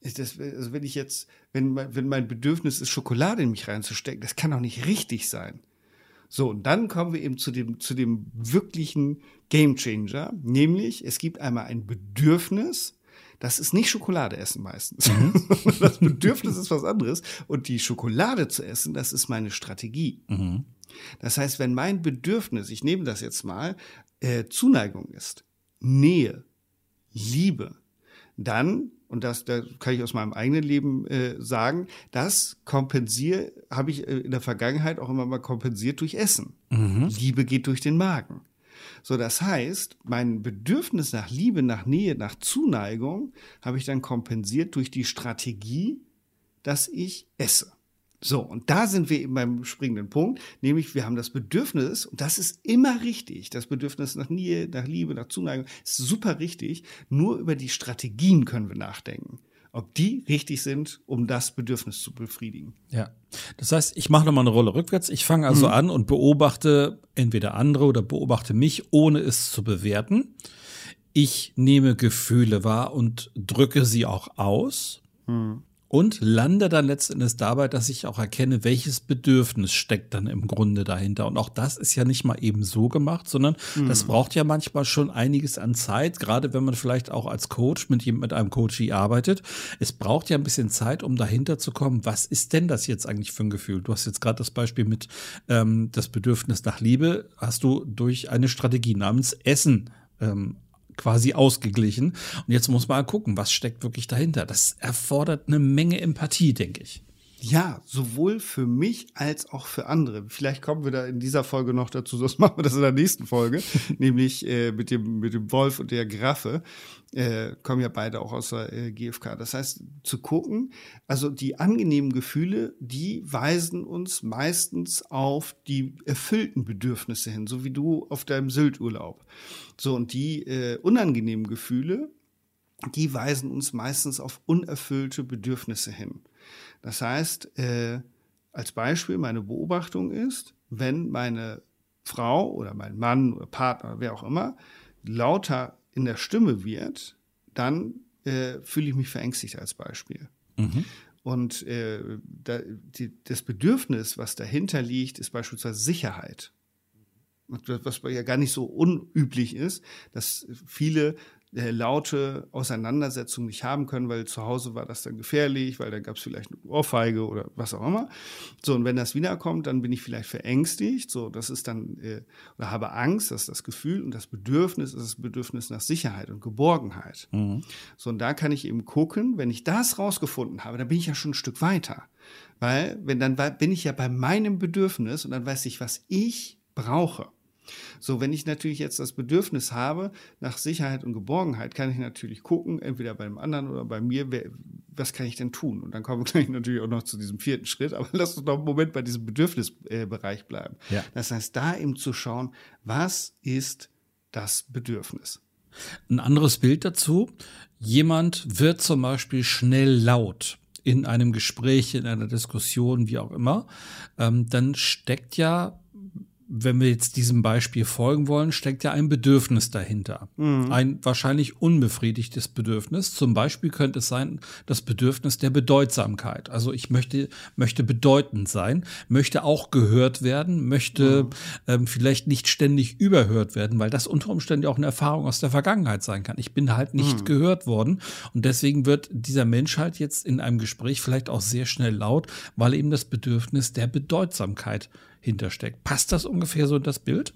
Das, also wenn ich jetzt, wenn, wenn mein Bedürfnis ist, Schokolade in mich reinzustecken, das kann doch nicht richtig sein. So, und dann kommen wir eben zu dem, zu dem wirklichen Gamechanger, nämlich es gibt einmal ein Bedürfnis, das ist nicht Schokolade essen meistens. Mhm. das Bedürfnis ist was anderes. Und die Schokolade zu essen, das ist meine Strategie. Mhm. Das heißt, wenn mein Bedürfnis, ich nehme das jetzt mal, äh, Zuneigung ist, Nähe, Liebe, dann und das, da kann ich aus meinem eigenen Leben äh, sagen, das kompensiere, habe ich äh, in der Vergangenheit auch immer mal kompensiert durch Essen. Mhm. Liebe geht durch den Magen. So, das heißt, mein Bedürfnis nach Liebe, nach Nähe, nach Zuneigung habe ich dann kompensiert durch die Strategie, dass ich esse. So, und da sind wir eben beim springenden Punkt, nämlich wir haben das Bedürfnis, und das ist immer richtig, das Bedürfnis nach Nähe, nach Liebe, nach Zuneigung, ist super richtig, nur über die Strategien können wir nachdenken ob die richtig sind, um das Bedürfnis zu befriedigen. Ja. Das heißt, ich mache nochmal eine Rolle rückwärts. Ich fange also mhm. an und beobachte entweder andere oder beobachte mich, ohne es zu bewerten. Ich nehme Gefühle wahr und drücke sie auch aus. Mhm und lande dann letztendlich dabei, dass ich auch erkenne, welches Bedürfnis steckt dann im Grunde dahinter. Und auch das ist ja nicht mal eben so gemacht, sondern mhm. das braucht ja manchmal schon einiges an Zeit, gerade wenn man vielleicht auch als Coach mit, mit einem Coachie arbeitet. Es braucht ja ein bisschen Zeit, um dahinter zu kommen, was ist denn das jetzt eigentlich für ein Gefühl? Du hast jetzt gerade das Beispiel mit ähm, das Bedürfnis nach Liebe, hast du durch eine Strategie namens Essen ähm, quasi ausgeglichen. Und jetzt muss man gucken, was steckt wirklich dahinter. Das erfordert eine Menge Empathie, denke ich. Ja, sowohl für mich als auch für andere. Vielleicht kommen wir da in dieser Folge noch dazu, sonst machen wir das in der nächsten Folge, nämlich äh, mit, dem, mit dem Wolf und der Giraffe. Äh, kommen ja beide auch aus der äh, GfK. Das heißt, zu gucken, also die angenehmen Gefühle, die weisen uns meistens auf die erfüllten Bedürfnisse hin, so wie du auf deinem Sylturlaub. So, und die äh, unangenehmen Gefühle, die weisen uns meistens auf unerfüllte Bedürfnisse hin. Das heißt, äh, als Beispiel, meine Beobachtung ist, wenn meine Frau oder mein Mann oder Partner, wer auch immer, lauter in der Stimme wird, dann äh, fühle ich mich verängstigt als Beispiel. Mhm. Und äh, da, die, das Bedürfnis, was dahinter liegt, ist beispielsweise Sicherheit. Was ja gar nicht so unüblich ist, dass viele äh, laute Auseinandersetzungen nicht haben können, weil zu Hause war das dann gefährlich, weil da gab es vielleicht eine Ohrfeige oder was auch immer. So, und wenn das wiederkommt, dann bin ich vielleicht verängstigt. So, das ist dann, äh, oder habe Angst, das ist das Gefühl und das Bedürfnis ist das Bedürfnis nach Sicherheit und Geborgenheit. Mhm. So, und da kann ich eben gucken, wenn ich das rausgefunden habe, dann bin ich ja schon ein Stück weiter. Weil, wenn dann bin ich ja bei meinem Bedürfnis und dann weiß ich, was ich brauche. So, wenn ich natürlich jetzt das Bedürfnis habe nach Sicherheit und Geborgenheit, kann ich natürlich gucken, entweder bei einem anderen oder bei mir, wer, was kann ich denn tun? Und dann kommen wir gleich natürlich auch noch zu diesem vierten Schritt, aber lass uns noch einen Moment bei diesem Bedürfnisbereich bleiben. Ja. Das heißt, da eben zu schauen, was ist das Bedürfnis? Ein anderes Bild dazu. Jemand wird zum Beispiel schnell laut in einem Gespräch, in einer Diskussion, wie auch immer, ähm, dann steckt ja wenn wir jetzt diesem Beispiel folgen wollen, steckt ja ein Bedürfnis dahinter. Mhm. Ein wahrscheinlich unbefriedigtes Bedürfnis. Zum Beispiel könnte es sein, das Bedürfnis der Bedeutsamkeit. Also ich möchte, möchte bedeutend sein, möchte auch gehört werden, möchte mhm. ähm, vielleicht nicht ständig überhört werden, weil das unter Umständen auch eine Erfahrung aus der Vergangenheit sein kann. Ich bin halt nicht mhm. gehört worden und deswegen wird dieser Mensch halt jetzt in einem Gespräch vielleicht auch sehr schnell laut, weil eben das Bedürfnis der Bedeutsamkeit hintersteckt. Passt das ungefähr so in das Bild?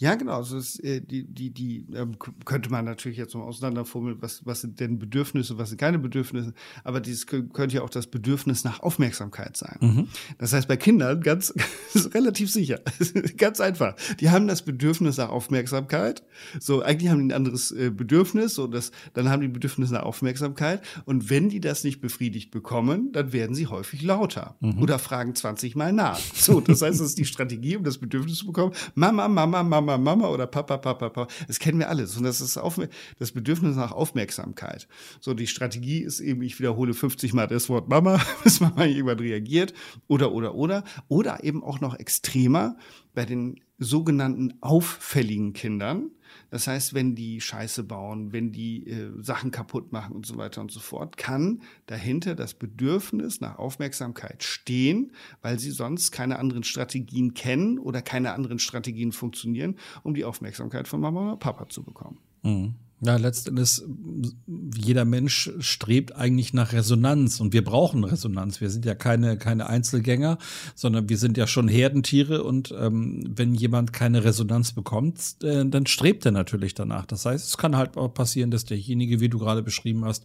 Ja, genau. Also es, äh, die, die, die ähm, könnte man natürlich jetzt noch auseinanderfummeln, was, was sind denn Bedürfnisse, was sind keine Bedürfnisse. Aber dieses könnte ja auch das Bedürfnis nach Aufmerksamkeit sein. Mhm. Das heißt, bei Kindern ganz relativ sicher, ganz einfach. Die haben das Bedürfnis nach Aufmerksamkeit. So, eigentlich haben die ein anderes äh, Bedürfnis. So, das, dann haben die Bedürfnis nach Aufmerksamkeit. Und wenn die das nicht befriedigt bekommen, dann werden sie häufig lauter mhm. oder fragen 20 Mal nach. So, das heißt, das ist die Strategie, um das Bedürfnis zu bekommen. Mama, Mama, Mama. Mama, Mama oder Papa, Papa, Papa. Das kennen wir alles. Und das ist auf, das Bedürfnis nach Aufmerksamkeit. So, die Strategie ist eben, ich wiederhole 50 Mal das Wort Mama, bis Mama irgendwann reagiert. Oder, oder, oder. Oder eben auch noch extremer bei den sogenannten auffälligen Kindern. Das heißt, wenn die Scheiße bauen, wenn die äh, Sachen kaputt machen und so weiter und so fort, kann dahinter das Bedürfnis nach Aufmerksamkeit stehen, weil sie sonst keine anderen Strategien kennen oder keine anderen Strategien funktionieren, um die Aufmerksamkeit von Mama oder Papa zu bekommen. Mhm. Ja, letztendlich, jeder Mensch strebt eigentlich nach Resonanz und wir brauchen Resonanz. Wir sind ja keine, keine Einzelgänger, sondern wir sind ja schon Herdentiere und ähm, wenn jemand keine Resonanz bekommt, äh, dann strebt er natürlich danach. Das heißt, es kann halt auch passieren, dass derjenige, wie du gerade beschrieben hast,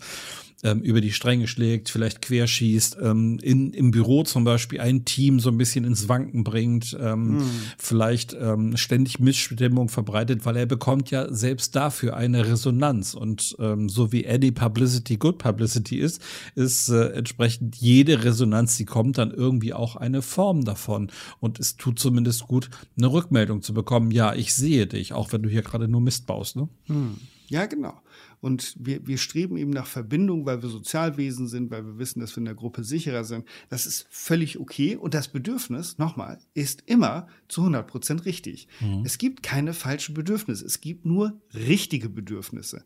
ähm, über die Stränge schlägt, vielleicht querschießt, ähm, in, im Büro zum Beispiel ein Team so ein bisschen ins Wanken bringt, ähm, hm. vielleicht ähm, ständig Missstimmung verbreitet, weil er bekommt ja selbst dafür eine Resonanz. Und ähm, so wie Eddie Publicity Good Publicity ist, ist äh, entsprechend jede Resonanz, die kommt, dann irgendwie auch eine Form davon. Und es tut zumindest gut, eine Rückmeldung zu bekommen. Ja, ich sehe dich, auch wenn du hier gerade nur Mist baust. Ne? Hm. Ja, genau. Und wir, wir streben eben nach Verbindung, weil wir Sozialwesen sind, weil wir wissen, dass wir in der Gruppe sicherer sind. Das ist völlig okay. Und das Bedürfnis, nochmal, ist immer zu 100 Prozent richtig. Mhm. Es gibt keine falschen Bedürfnisse. Es gibt nur richtige Bedürfnisse.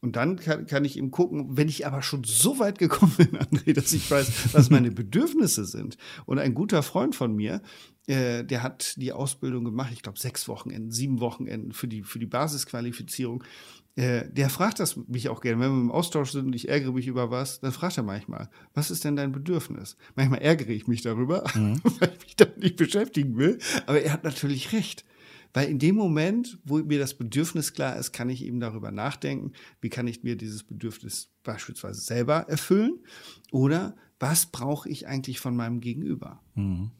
Und dann kann, kann ich eben gucken, wenn ich aber schon so weit gekommen bin, André, dass ich weiß, was meine Bedürfnisse sind. Und ein guter Freund von mir, äh, der hat die Ausbildung gemacht, ich glaube sechs Wochenenden, sieben Wochenenden für die, für die Basisqualifizierung. Äh, der fragt das mich auch gerne. Wenn wir im Austausch sind und ich ärgere mich über was, dann fragt er manchmal, was ist denn dein Bedürfnis? Manchmal ärgere ich mich darüber, mhm. weil ich mich damit nicht beschäftigen will. Aber er hat natürlich recht. Weil in dem Moment, wo mir das Bedürfnis klar ist, kann ich eben darüber nachdenken, wie kann ich mir dieses Bedürfnis beispielsweise selber erfüllen oder was brauche ich eigentlich von meinem Gegenüber. Mhm.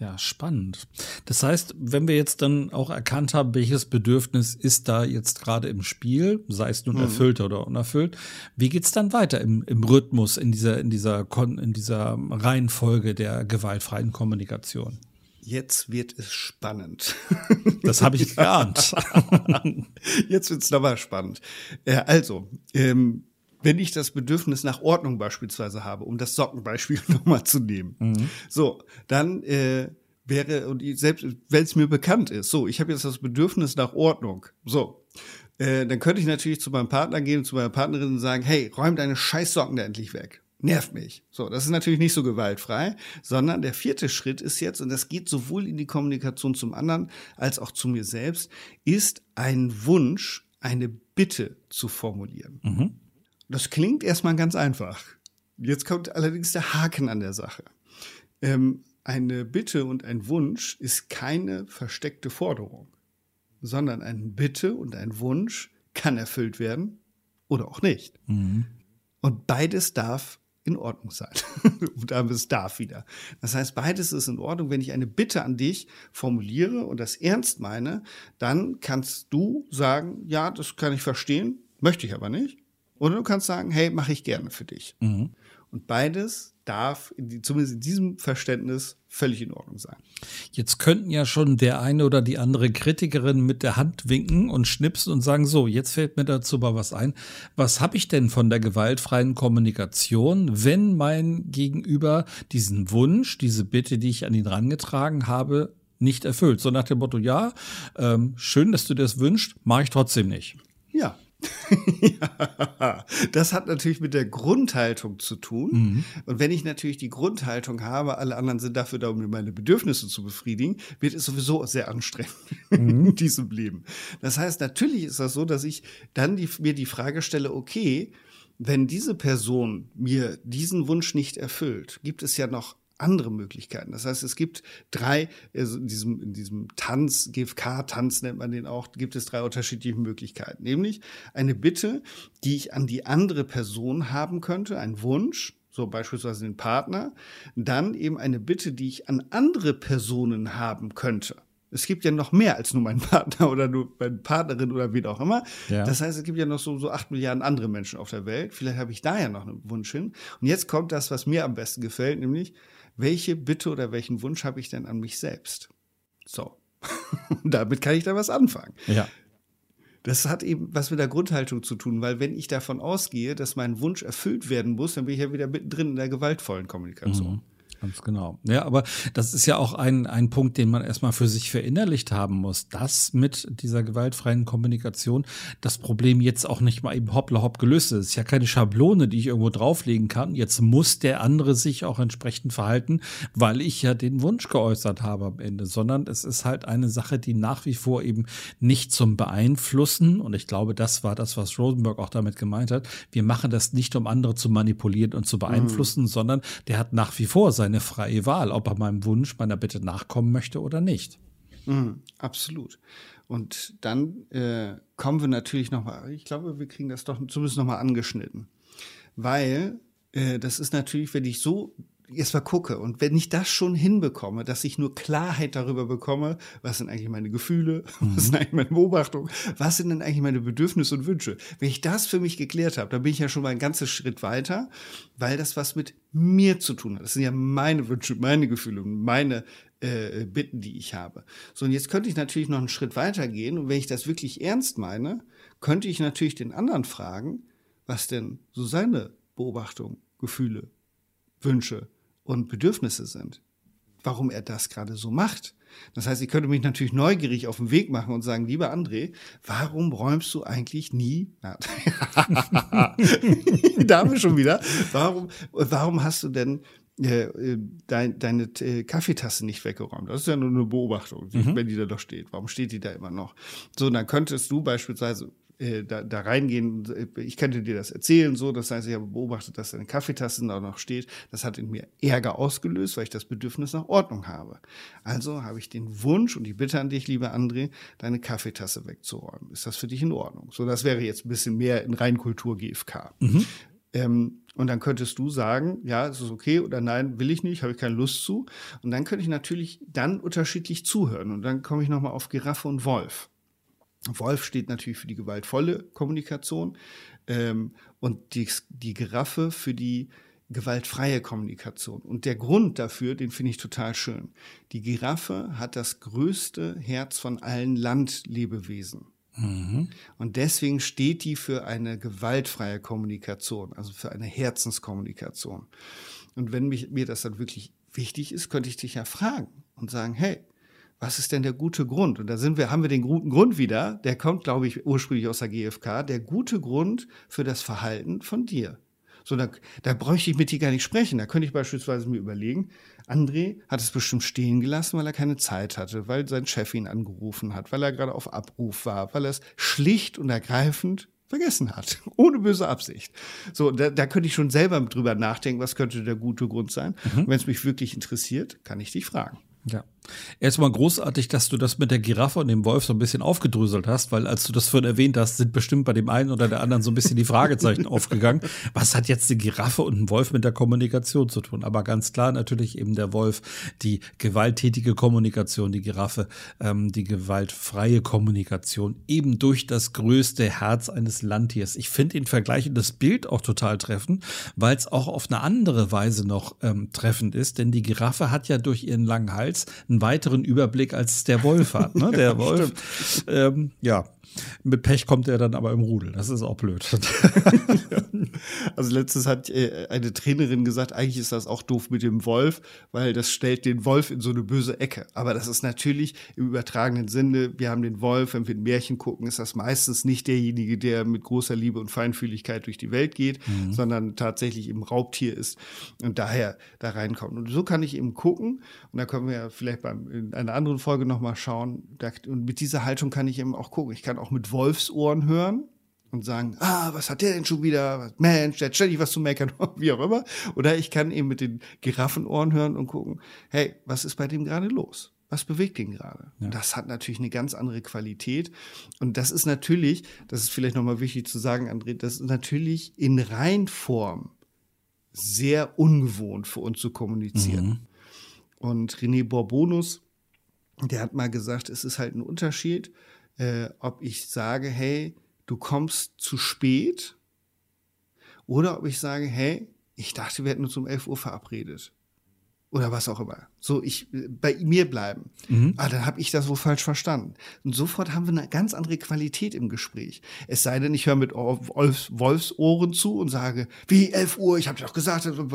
Ja, spannend. Das heißt, wenn wir jetzt dann auch erkannt haben, welches Bedürfnis ist da jetzt gerade im Spiel, sei es nun mhm. erfüllt oder unerfüllt, wie geht's dann weiter im, im Rhythmus, in dieser, in dieser, in dieser Reihenfolge der gewaltfreien Kommunikation? Jetzt wird es spannend. Das habe ich geahnt. Jetzt wird es nochmal spannend. Äh, also, ähm, wenn ich das Bedürfnis nach Ordnung beispielsweise habe, um das Sockenbeispiel nochmal zu nehmen, mhm. so, dann äh, wäre, und ich, selbst wenn es mir bekannt ist, so, ich habe jetzt das Bedürfnis nach Ordnung, so, äh, dann könnte ich natürlich zu meinem Partner gehen, zu meiner Partnerin und sagen, hey, räum deine Scheißsocken da endlich weg. Nervt mich. So, das ist natürlich nicht so gewaltfrei, sondern der vierte Schritt ist jetzt, und das geht sowohl in die Kommunikation zum anderen als auch zu mir selbst, ist ein Wunsch, eine Bitte zu formulieren. Mhm. Das klingt erstmal ganz einfach. Jetzt kommt allerdings der Haken an der Sache. Ähm, eine Bitte und ein Wunsch ist keine versteckte Forderung, sondern eine Bitte und ein Wunsch kann erfüllt werden oder auch nicht. Mhm. Und beides darf in Ordnung sein. und da es darf wieder. Das heißt, beides ist in Ordnung. Wenn ich eine Bitte an dich formuliere und das ernst meine, dann kannst du sagen, ja, das kann ich verstehen, möchte ich aber nicht. Oder du kannst sagen, hey, mache ich gerne für dich. Mhm. Und beides darf, in zumindest in diesem Verständnis, völlig in Ordnung sein. Jetzt könnten ja schon der eine oder die andere Kritikerin mit der Hand winken und schnipsen und sagen, so, jetzt fällt mir dazu mal was ein. Was habe ich denn von der gewaltfreien Kommunikation, wenn mein Gegenüber diesen Wunsch, diese Bitte, die ich an ihn rangetragen habe, nicht erfüllt? So nach dem Motto, ja, ähm, schön, dass du das wünschst, mache ich trotzdem nicht. Ja, ja, das hat natürlich mit der Grundhaltung zu tun. Mhm. Und wenn ich natürlich die Grundhaltung habe, alle anderen sind dafür da, um meine Bedürfnisse zu befriedigen, wird es sowieso sehr anstrengend mhm. in diesem Leben. Das heißt, natürlich ist das so, dass ich dann die, mir die Frage stelle, okay, wenn diese Person mir diesen Wunsch nicht erfüllt, gibt es ja noch andere Möglichkeiten. Das heißt, es gibt drei, also in diesem, in diesem Tanz, GFK-Tanz nennt man den auch, gibt es drei unterschiedliche Möglichkeiten. Nämlich eine Bitte, die ich an die andere Person haben könnte, ein Wunsch, so beispielsweise den Partner, dann eben eine Bitte, die ich an andere Personen haben könnte. Es gibt ja noch mehr als nur meinen Partner oder nur meine Partnerin oder wie auch immer. Ja. Das heißt, es gibt ja noch so, so acht Milliarden andere Menschen auf der Welt. Vielleicht habe ich da ja noch einen Wunsch hin. Und jetzt kommt das, was mir am besten gefällt, nämlich, welche Bitte oder welchen Wunsch habe ich denn an mich selbst? So. damit kann ich da was anfangen. Ja. Das hat eben was mit der Grundhaltung zu tun, weil wenn ich davon ausgehe, dass mein Wunsch erfüllt werden muss, dann bin ich ja wieder mittendrin in der gewaltvollen Kommunikation. Mhm. Ganz genau. Ja, aber das ist ja auch ein, ein Punkt, den man erstmal für sich verinnerlicht haben muss, dass mit dieser gewaltfreien Kommunikation das Problem jetzt auch nicht mal eben hoppla hopp gelöst ist. Es ist ja keine Schablone, die ich irgendwo drauflegen kann. Jetzt muss der andere sich auch entsprechend verhalten, weil ich ja den Wunsch geäußert habe am Ende, sondern es ist halt eine Sache, die nach wie vor eben nicht zum Beeinflussen, und ich glaube, das war das, was Rosenberg auch damit gemeint hat, wir machen das nicht, um andere zu manipulieren und zu beeinflussen, mhm. sondern der hat nach wie vor sein seine freie Wahl, ob er meinem Wunsch, meiner Bitte nachkommen möchte oder nicht. Mhm, absolut. Und dann äh, kommen wir natürlich nochmal, ich glaube, wir kriegen das doch zumindest nochmal angeschnitten. Weil äh, das ist natürlich, wenn ich so jetzt mal gucke und wenn ich das schon hinbekomme, dass ich nur Klarheit darüber bekomme, was sind eigentlich meine Gefühle, mhm. was sind eigentlich meine Beobachtungen, was sind denn eigentlich meine Bedürfnisse und Wünsche. Wenn ich das für mich geklärt habe, dann bin ich ja schon mal ein ganzes Schritt weiter, weil das was mit mir zu tun hat. Das sind ja meine Wünsche, meine Gefühle und meine äh, Bitten, die ich habe. So, und jetzt könnte ich natürlich noch einen Schritt weiter gehen und wenn ich das wirklich ernst meine, könnte ich natürlich den anderen fragen, was denn so seine Beobachtungen, Gefühle, Wünsche, und Bedürfnisse sind. Warum er das gerade so macht. Das heißt, ich könnte mich natürlich neugierig auf den Weg machen und sagen, lieber André, warum räumst du eigentlich nie? Da haben wir schon wieder. Warum, warum hast du denn äh, äh dein, deine äh, Kaffeetasse nicht weggeräumt. Das ist ja nur eine Beobachtung, mhm. wenn die da doch steht. Warum steht die da immer noch? So, dann könntest du beispielsweise äh, da, da reingehen. Ich könnte dir das erzählen, so. Das heißt, ich habe beobachtet, dass deine Kaffeetasse da noch steht. Das hat in mir Ärger ausgelöst, weil ich das Bedürfnis nach Ordnung habe. Also habe ich den Wunsch und die Bitte an dich, lieber André, deine Kaffeetasse wegzuräumen. Ist das für dich in Ordnung? So, das wäre jetzt ein bisschen mehr in Reinkultur GFK. Mhm. Ähm, und dann könntest du sagen, ja, ist es okay oder nein, will ich nicht, habe ich keine Lust zu. Und dann könnte ich natürlich dann unterschiedlich zuhören. Und dann komme ich nochmal auf Giraffe und Wolf. Wolf steht natürlich für die gewaltvolle Kommunikation ähm, und die, die Giraffe für die gewaltfreie Kommunikation. Und der Grund dafür, den finde ich total schön. Die Giraffe hat das größte Herz von allen Landlebewesen. Mhm. Und deswegen steht die für eine gewaltfreie Kommunikation, also für eine Herzenskommunikation. Und wenn mich, mir das dann wirklich wichtig ist, könnte ich dich ja fragen und sagen, hey, was ist denn der gute Grund? Und da sind wir, haben wir den guten Grund wieder. Der kommt, glaube ich, ursprünglich aus der GfK. Der gute Grund für das Verhalten von dir. So, da, da bräuchte ich mit dir gar nicht sprechen. Da könnte ich beispielsweise mir überlegen, André hat es bestimmt stehen gelassen, weil er keine Zeit hatte, weil sein Chef ihn angerufen hat, weil er gerade auf Abruf war, weil er es schlicht und ergreifend vergessen hat, ohne böse Absicht. So, da, da könnte ich schon selber drüber nachdenken, was könnte der gute Grund sein. Mhm. Wenn es mich wirklich interessiert, kann ich dich fragen. Ja. Erstmal großartig, dass du das mit der Giraffe und dem Wolf so ein bisschen aufgedröselt hast, weil als du das vorhin erwähnt hast, sind bestimmt bei dem einen oder der anderen so ein bisschen die Fragezeichen aufgegangen. Was hat jetzt die Giraffe und ein Wolf mit der Kommunikation zu tun? Aber ganz klar natürlich eben der Wolf, die gewalttätige Kommunikation, die Giraffe, ähm, die gewaltfreie Kommunikation, eben durch das größte Herz eines Landtiers. Ich finde den Vergleich und das Bild auch total treffend, weil es auch auf eine andere Weise noch ähm, treffend ist, denn die Giraffe hat ja durch ihren langen Hals einen weiteren Überblick als der Wolf hat. Ne? Der Wolf, ähm, ja, mit Pech kommt er dann aber im Rudel. Das ist auch blöd. also letztes hat äh, eine Trainerin gesagt, eigentlich ist das auch doof mit dem Wolf, weil das stellt den Wolf in so eine böse Ecke. Aber das ist natürlich im übertragenen Sinne, wir haben den Wolf, wenn wir ein Märchen gucken, ist das meistens nicht derjenige, der mit großer Liebe und Feinfühligkeit durch die Welt geht, mhm. sondern tatsächlich im Raubtier ist und daher da reinkommt. Und so kann ich eben gucken und da können wir ja vielleicht beim, in einer anderen Folge nochmal schauen. Da, und mit dieser Haltung kann ich eben auch gucken. Ich kann auch mit Wolfsohren hören. und sagen, ah, was hat der denn schon wieder? Mensch, der hat ständig was zu meckern, wie auch immer. Oder ich kann eben mit den Giraffenohren hören und gucken, hey, was ist bei dem gerade los? Was bewegt ihn gerade? Ja. Das hat natürlich eine ganz andere Qualität. Und das ist natürlich, das ist vielleicht nochmal wichtig zu sagen, André, das ist natürlich in Reinform sehr ungewohnt für uns zu kommunizieren. Mhm. Und René Borbonus, der hat mal gesagt, es ist halt ein Unterschied, äh, ob ich sage, hey, du kommst zu spät? Oder ob ich sage, hey, ich dachte, wir hätten uns um 11 Uhr verabredet oder was auch immer. So, ich bei mir bleiben. Mhm. Ah, dann habe ich das wohl falsch verstanden. Und sofort haben wir eine ganz andere Qualität im Gespräch. Es sei denn, ich höre mit Wolfs, Wolfsohren zu und sage, wie 11 Uhr, ich habe doch gesagt, dann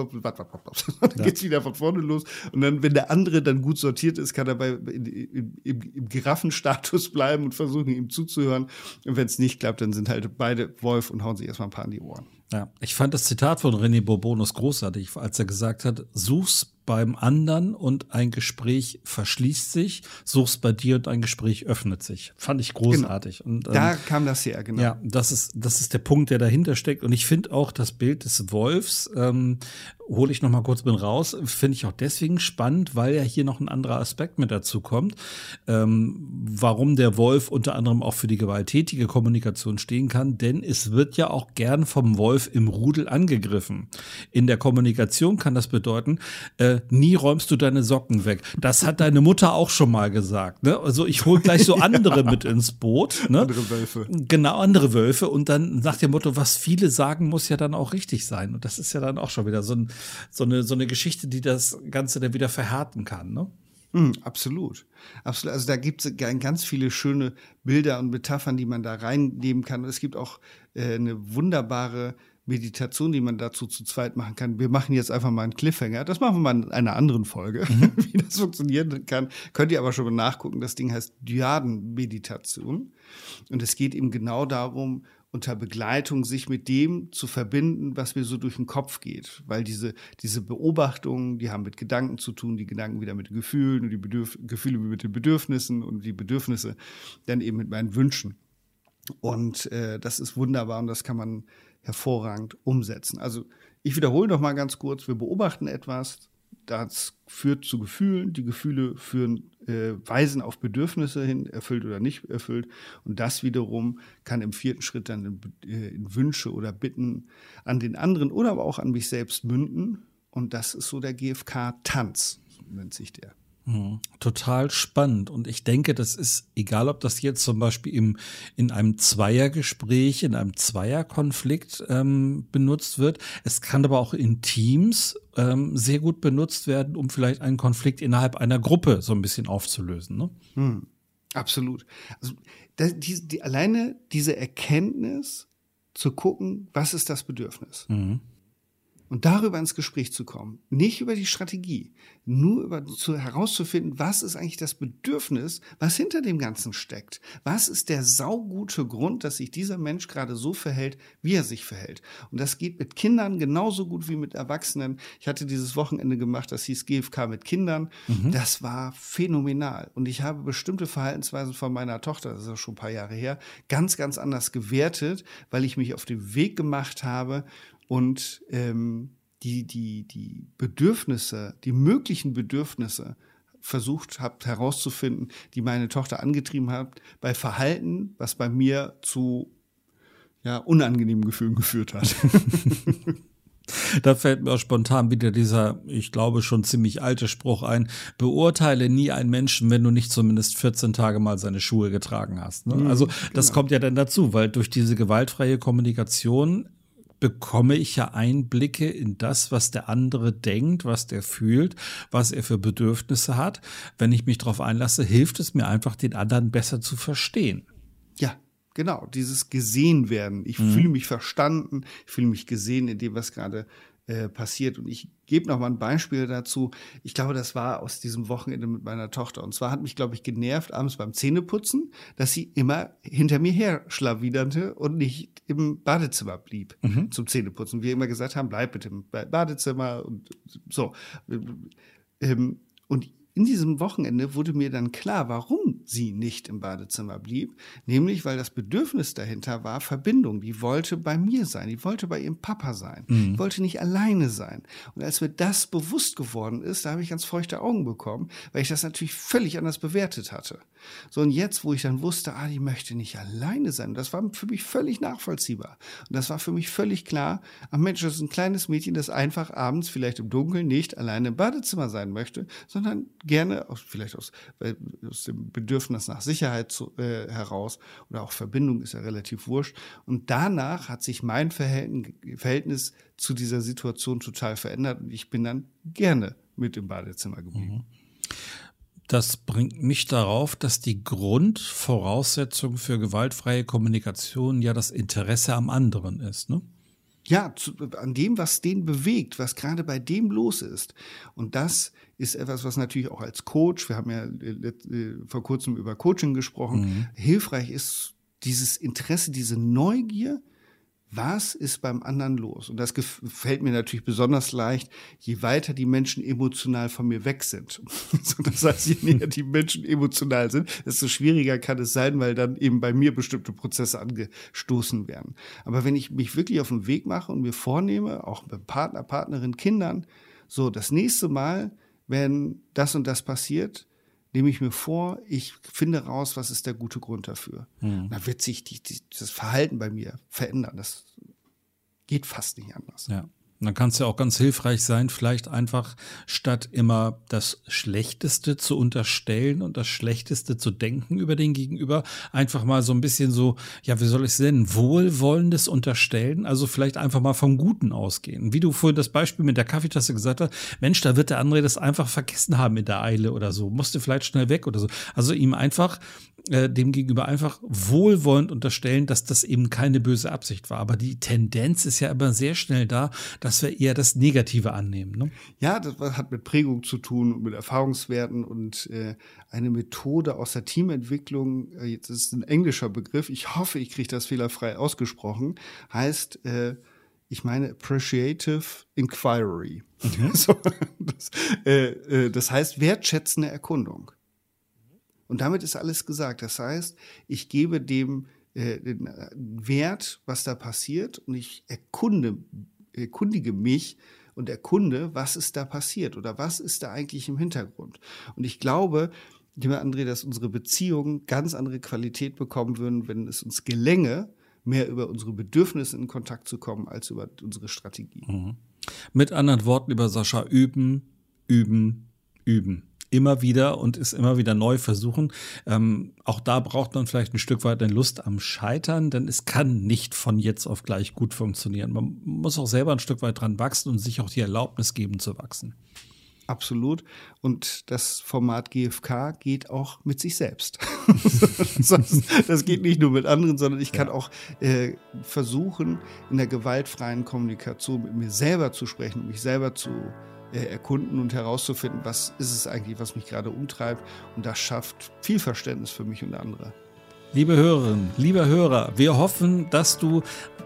ja. geht's wieder von vorne los. Und dann, wenn der andere dann gut sortiert ist, kann er bei, in, in, im, im Giraffenstatus bleiben und versuchen, ihm zuzuhören. Und wenn es nicht klappt, dann sind halt beide Wolf und hauen sich erstmal ein paar an die Ohren. Ja, ich fand das Zitat von René Bourbonus großartig, als er gesagt hat, such's beim anderen und ein Gespräch verschließt sich, such's bei dir und ein Gespräch öffnet sich. Fand ich großartig. Genau. Und, ähm, da kam das her, genau. Ja, das ist, das ist der Punkt, der dahinter steckt. Und ich finde auch das Bild des Wolfs, ähm, hole ich noch mal kurz bin raus, finde ich auch deswegen spannend, weil ja hier noch ein anderer Aspekt mit dazu kommt, ähm, warum der Wolf unter anderem auch für die gewalttätige Kommunikation stehen kann, denn es wird ja auch gern vom Wolf im Rudel angegriffen. In der Kommunikation kann das bedeuten, äh, nie räumst du deine Socken weg. Das hat deine Mutter auch schon mal gesagt. Ne? Also ich hole gleich so andere ja. mit ins Boot. Ne? Andere Wölfe. Genau, andere Wölfe. Und dann sagt der Motto, was viele sagen, muss ja dann auch richtig sein. Und das ist ja dann auch schon wieder so, ein, so, eine, so eine Geschichte, die das Ganze dann wieder verhärten kann. Ne? Mm, absolut. Absolut. Also da gibt es ganz viele schöne Bilder und Metaphern, die man da reinnehmen kann. Und es gibt auch äh, eine wunderbare Meditation, die man dazu zu zweit machen kann. Wir machen jetzt einfach mal einen Cliffhanger. Das machen wir mal in einer anderen Folge, mhm. wie das funktionieren kann. Könnt ihr aber schon mal nachgucken. Das Ding heißt Dyaden-Meditation. Und es geht eben genau darum, unter Begleitung sich mit dem zu verbinden, was mir so durch den Kopf geht. Weil diese, diese Beobachtungen, die haben mit Gedanken zu tun, die Gedanken wieder mit Gefühlen und die Bedürf Gefühle mit den Bedürfnissen und die Bedürfnisse dann eben mit meinen Wünschen. Und äh, das ist wunderbar und das kann man hervorragend umsetzen. Also ich wiederhole noch mal ganz kurz, wir beobachten etwas, das führt zu Gefühlen, die Gefühle führen, äh, weisen auf Bedürfnisse hin, erfüllt oder nicht erfüllt. Und das wiederum kann im vierten Schritt dann in, äh, in Wünsche oder Bitten an den anderen oder aber auch an mich selbst münden. Und das ist so der GFK-Tanz, nennt sich der. Mhm. Total spannend. Und ich denke, das ist, egal ob das jetzt zum Beispiel im, in einem Zweiergespräch, in einem Zweierkonflikt ähm, benutzt wird. Es kann aber auch in Teams ähm, sehr gut benutzt werden, um vielleicht einen Konflikt innerhalb einer Gruppe so ein bisschen aufzulösen. Ne? Hm. Absolut. Also die, die, alleine diese Erkenntnis zu gucken, was ist das Bedürfnis? Mhm und darüber ins Gespräch zu kommen. Nicht über die Strategie, nur über zu, herauszufinden, was ist eigentlich das Bedürfnis, was hinter dem Ganzen steckt. Was ist der saugute Grund, dass sich dieser Mensch gerade so verhält, wie er sich verhält. Und das geht mit Kindern genauso gut wie mit Erwachsenen. Ich hatte dieses Wochenende gemacht, das hieß GFK mit Kindern. Mhm. Das war phänomenal. Und ich habe bestimmte Verhaltensweisen von meiner Tochter, das ist ja schon ein paar Jahre her, ganz, ganz anders gewertet, weil ich mich auf den Weg gemacht habe, und ähm, die, die, die Bedürfnisse, die möglichen Bedürfnisse versucht habt herauszufinden, die meine Tochter angetrieben hat, bei Verhalten, was bei mir zu ja, unangenehmen Gefühlen geführt hat. Da fällt mir auch spontan wieder dieser, ich glaube, schon ziemlich alte Spruch ein. Beurteile nie einen Menschen, wenn du nicht zumindest 14 Tage mal seine Schuhe getragen hast. Ne? Mhm, also das genau. kommt ja dann dazu, weil durch diese gewaltfreie Kommunikation bekomme ich ja Einblicke in das, was der andere denkt, was der fühlt, was er für Bedürfnisse hat. Wenn ich mich darauf einlasse, hilft es mir einfach, den anderen besser zu verstehen. Ja, genau. Dieses gesehen werden. Ich mhm. fühle mich verstanden, ich fühle mich gesehen in dem, was gerade äh, passiert. Und ich gebe noch mal ein Beispiel dazu. Ich glaube, das war aus diesem Wochenende mit meiner Tochter. Und zwar hat mich, glaube ich, genervt abends beim Zähneputzen, dass sie immer hinter mir her schlawiderte und nicht im Badezimmer blieb mhm. zum Zähneputzen. Wir immer gesagt haben, bleib bitte im Badezimmer und so. Ähm, und in diesem Wochenende wurde mir dann klar, warum sie nicht im Badezimmer blieb. Nämlich, weil das Bedürfnis dahinter war Verbindung. Die wollte bei mir sein. Die wollte bei ihrem Papa sein. Mhm. Die wollte nicht alleine sein. Und als mir das bewusst geworden ist, da habe ich ganz feuchte Augen bekommen, weil ich das natürlich völlig anders bewertet hatte. So, und jetzt, wo ich dann wusste, ah, die möchte nicht alleine sein, das war für mich völlig nachvollziehbar. Und das war für mich völlig klar, ach Mensch, das ist ein kleines Mädchen, das einfach abends vielleicht im Dunkeln nicht alleine im Badezimmer sein möchte, sondern gerne, vielleicht aus, aus dem Bedürfnis nach Sicherheit zu, äh, heraus oder auch Verbindung ist ja relativ wurscht. Und danach hat sich mein Verhältnis, Verhältnis zu dieser Situation total verändert und ich bin dann gerne mit im Badezimmer geblieben. Mhm. Das bringt mich darauf, dass die Grundvoraussetzung für gewaltfreie Kommunikation ja das Interesse am anderen ist. Ne? Ja, zu, an dem, was den bewegt, was gerade bei dem los ist. Und das ist etwas, was natürlich auch als Coach, wir haben ja äh, vor kurzem über Coaching gesprochen, mhm. hilfreich ist, dieses Interesse, diese Neugier, was ist beim anderen los? Und das gefällt mir natürlich besonders leicht, je weiter die Menschen emotional von mir weg sind. das heißt, je näher die Menschen emotional sind, desto schwieriger kann es sein, weil dann eben bei mir bestimmte Prozesse angestoßen werden. Aber wenn ich mich wirklich auf den Weg mache und mir vornehme, auch mit Partner, Partnerin, Kindern, so das nächste Mal, wenn das und das passiert, nehme ich mir vor, ich finde raus, was ist der gute Grund dafür. Mhm. Dann wird sich die, die, das Verhalten bei mir verändern. Das geht fast nicht anders. Ja. Dann kann es ja auch ganz hilfreich sein, vielleicht einfach statt immer das Schlechteste zu unterstellen und das Schlechteste zu denken über den Gegenüber, einfach mal so ein bisschen so, ja, wie soll ich es nennen, wohlwollendes unterstellen, also vielleicht einfach mal vom Guten ausgehen. Wie du vorhin das Beispiel mit der Kaffeetasse gesagt hast, Mensch, da wird der andere das einfach vergessen haben in der Eile oder so, musste vielleicht schnell weg oder so. Also ihm einfach äh, dem gegenüber einfach wohlwollend unterstellen, dass das eben keine böse Absicht war. Aber die Tendenz ist ja immer sehr schnell da, dass wir eher das Negative annehmen. Ne? Ja, das hat mit Prägung zu tun, mit Erfahrungswerten und äh, eine Methode aus der Teamentwicklung, äh, jetzt ist es ein englischer Begriff, ich hoffe, ich kriege das fehlerfrei ausgesprochen, heißt, äh, ich meine Appreciative Inquiry. Mhm. so, das, äh, äh, das heißt wertschätzende Erkundung. Und damit ist alles gesagt. Das heißt, ich gebe dem äh, den Wert, was da passiert, und ich erkunde, erkundige mich und erkunde, was ist da passiert oder was ist da eigentlich im Hintergrund. Und ich glaube, lieber André, dass unsere Beziehungen ganz andere Qualität bekommen würden, wenn es uns gelänge, mehr über unsere Bedürfnisse in Kontakt zu kommen, als über unsere Strategie. Mhm. Mit anderen Worten, lieber Sascha, üben, üben, üben immer wieder und ist immer wieder neu versuchen. Ähm, auch da braucht man vielleicht ein Stück weit eine Lust am Scheitern, denn es kann nicht von jetzt auf gleich gut funktionieren. Man muss auch selber ein Stück weit dran wachsen und sich auch die Erlaubnis geben zu wachsen. Absolut. Und das Format GFK geht auch mit sich selbst. das geht nicht nur mit anderen, sondern ich kann ja. auch äh, versuchen, in der gewaltfreien Kommunikation mit mir selber zu sprechen, mich selber zu erkunden und herauszufinden, was ist es eigentlich, was mich gerade umtreibt. Und das schafft viel Verständnis für mich und andere. Liebe Hörerinnen, lieber Hörer, wir hoffen, dass du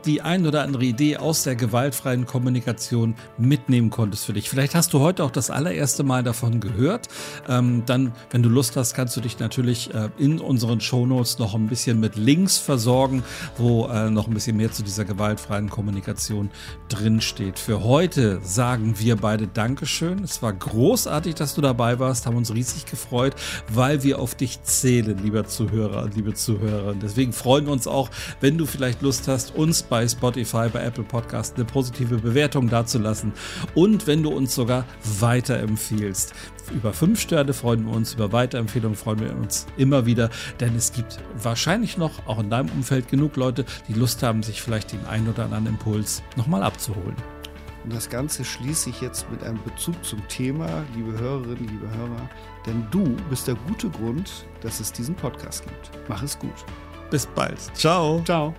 die ein oder andere Idee aus der gewaltfreien Kommunikation mitnehmen konntest für dich. Vielleicht hast du heute auch das allererste Mal davon gehört. Ähm, dann, wenn du Lust hast, kannst du dich natürlich äh, in unseren Shownotes noch ein bisschen mit Links versorgen, wo äh, noch ein bisschen mehr zu dieser gewaltfreien Kommunikation drinsteht. Für heute sagen wir beide Dankeschön. Es war großartig, dass du dabei warst, haben uns riesig gefreut, weil wir auf dich zählen, lieber Zuhörer liebe Zuhörer. Deswegen freuen wir uns auch, wenn du vielleicht Lust hast, uns bei Spotify, bei Apple Podcast eine positive Bewertung dazulassen und wenn du uns sogar weiterempfiehlst. Über fünf Sterne freuen wir uns, über Weiterempfehlungen freuen wir uns immer wieder, denn es gibt wahrscheinlich noch, auch in deinem Umfeld, genug Leute, die Lust haben, sich vielleicht den einen oder anderen Impuls nochmal abzuholen. Und das Ganze schließe ich jetzt mit einem Bezug zum Thema, liebe Hörerinnen, liebe Hörer, denn du bist der gute Grund, dass es diesen Podcast gibt. Mach es gut. Bis bald. Ciao. Ciao.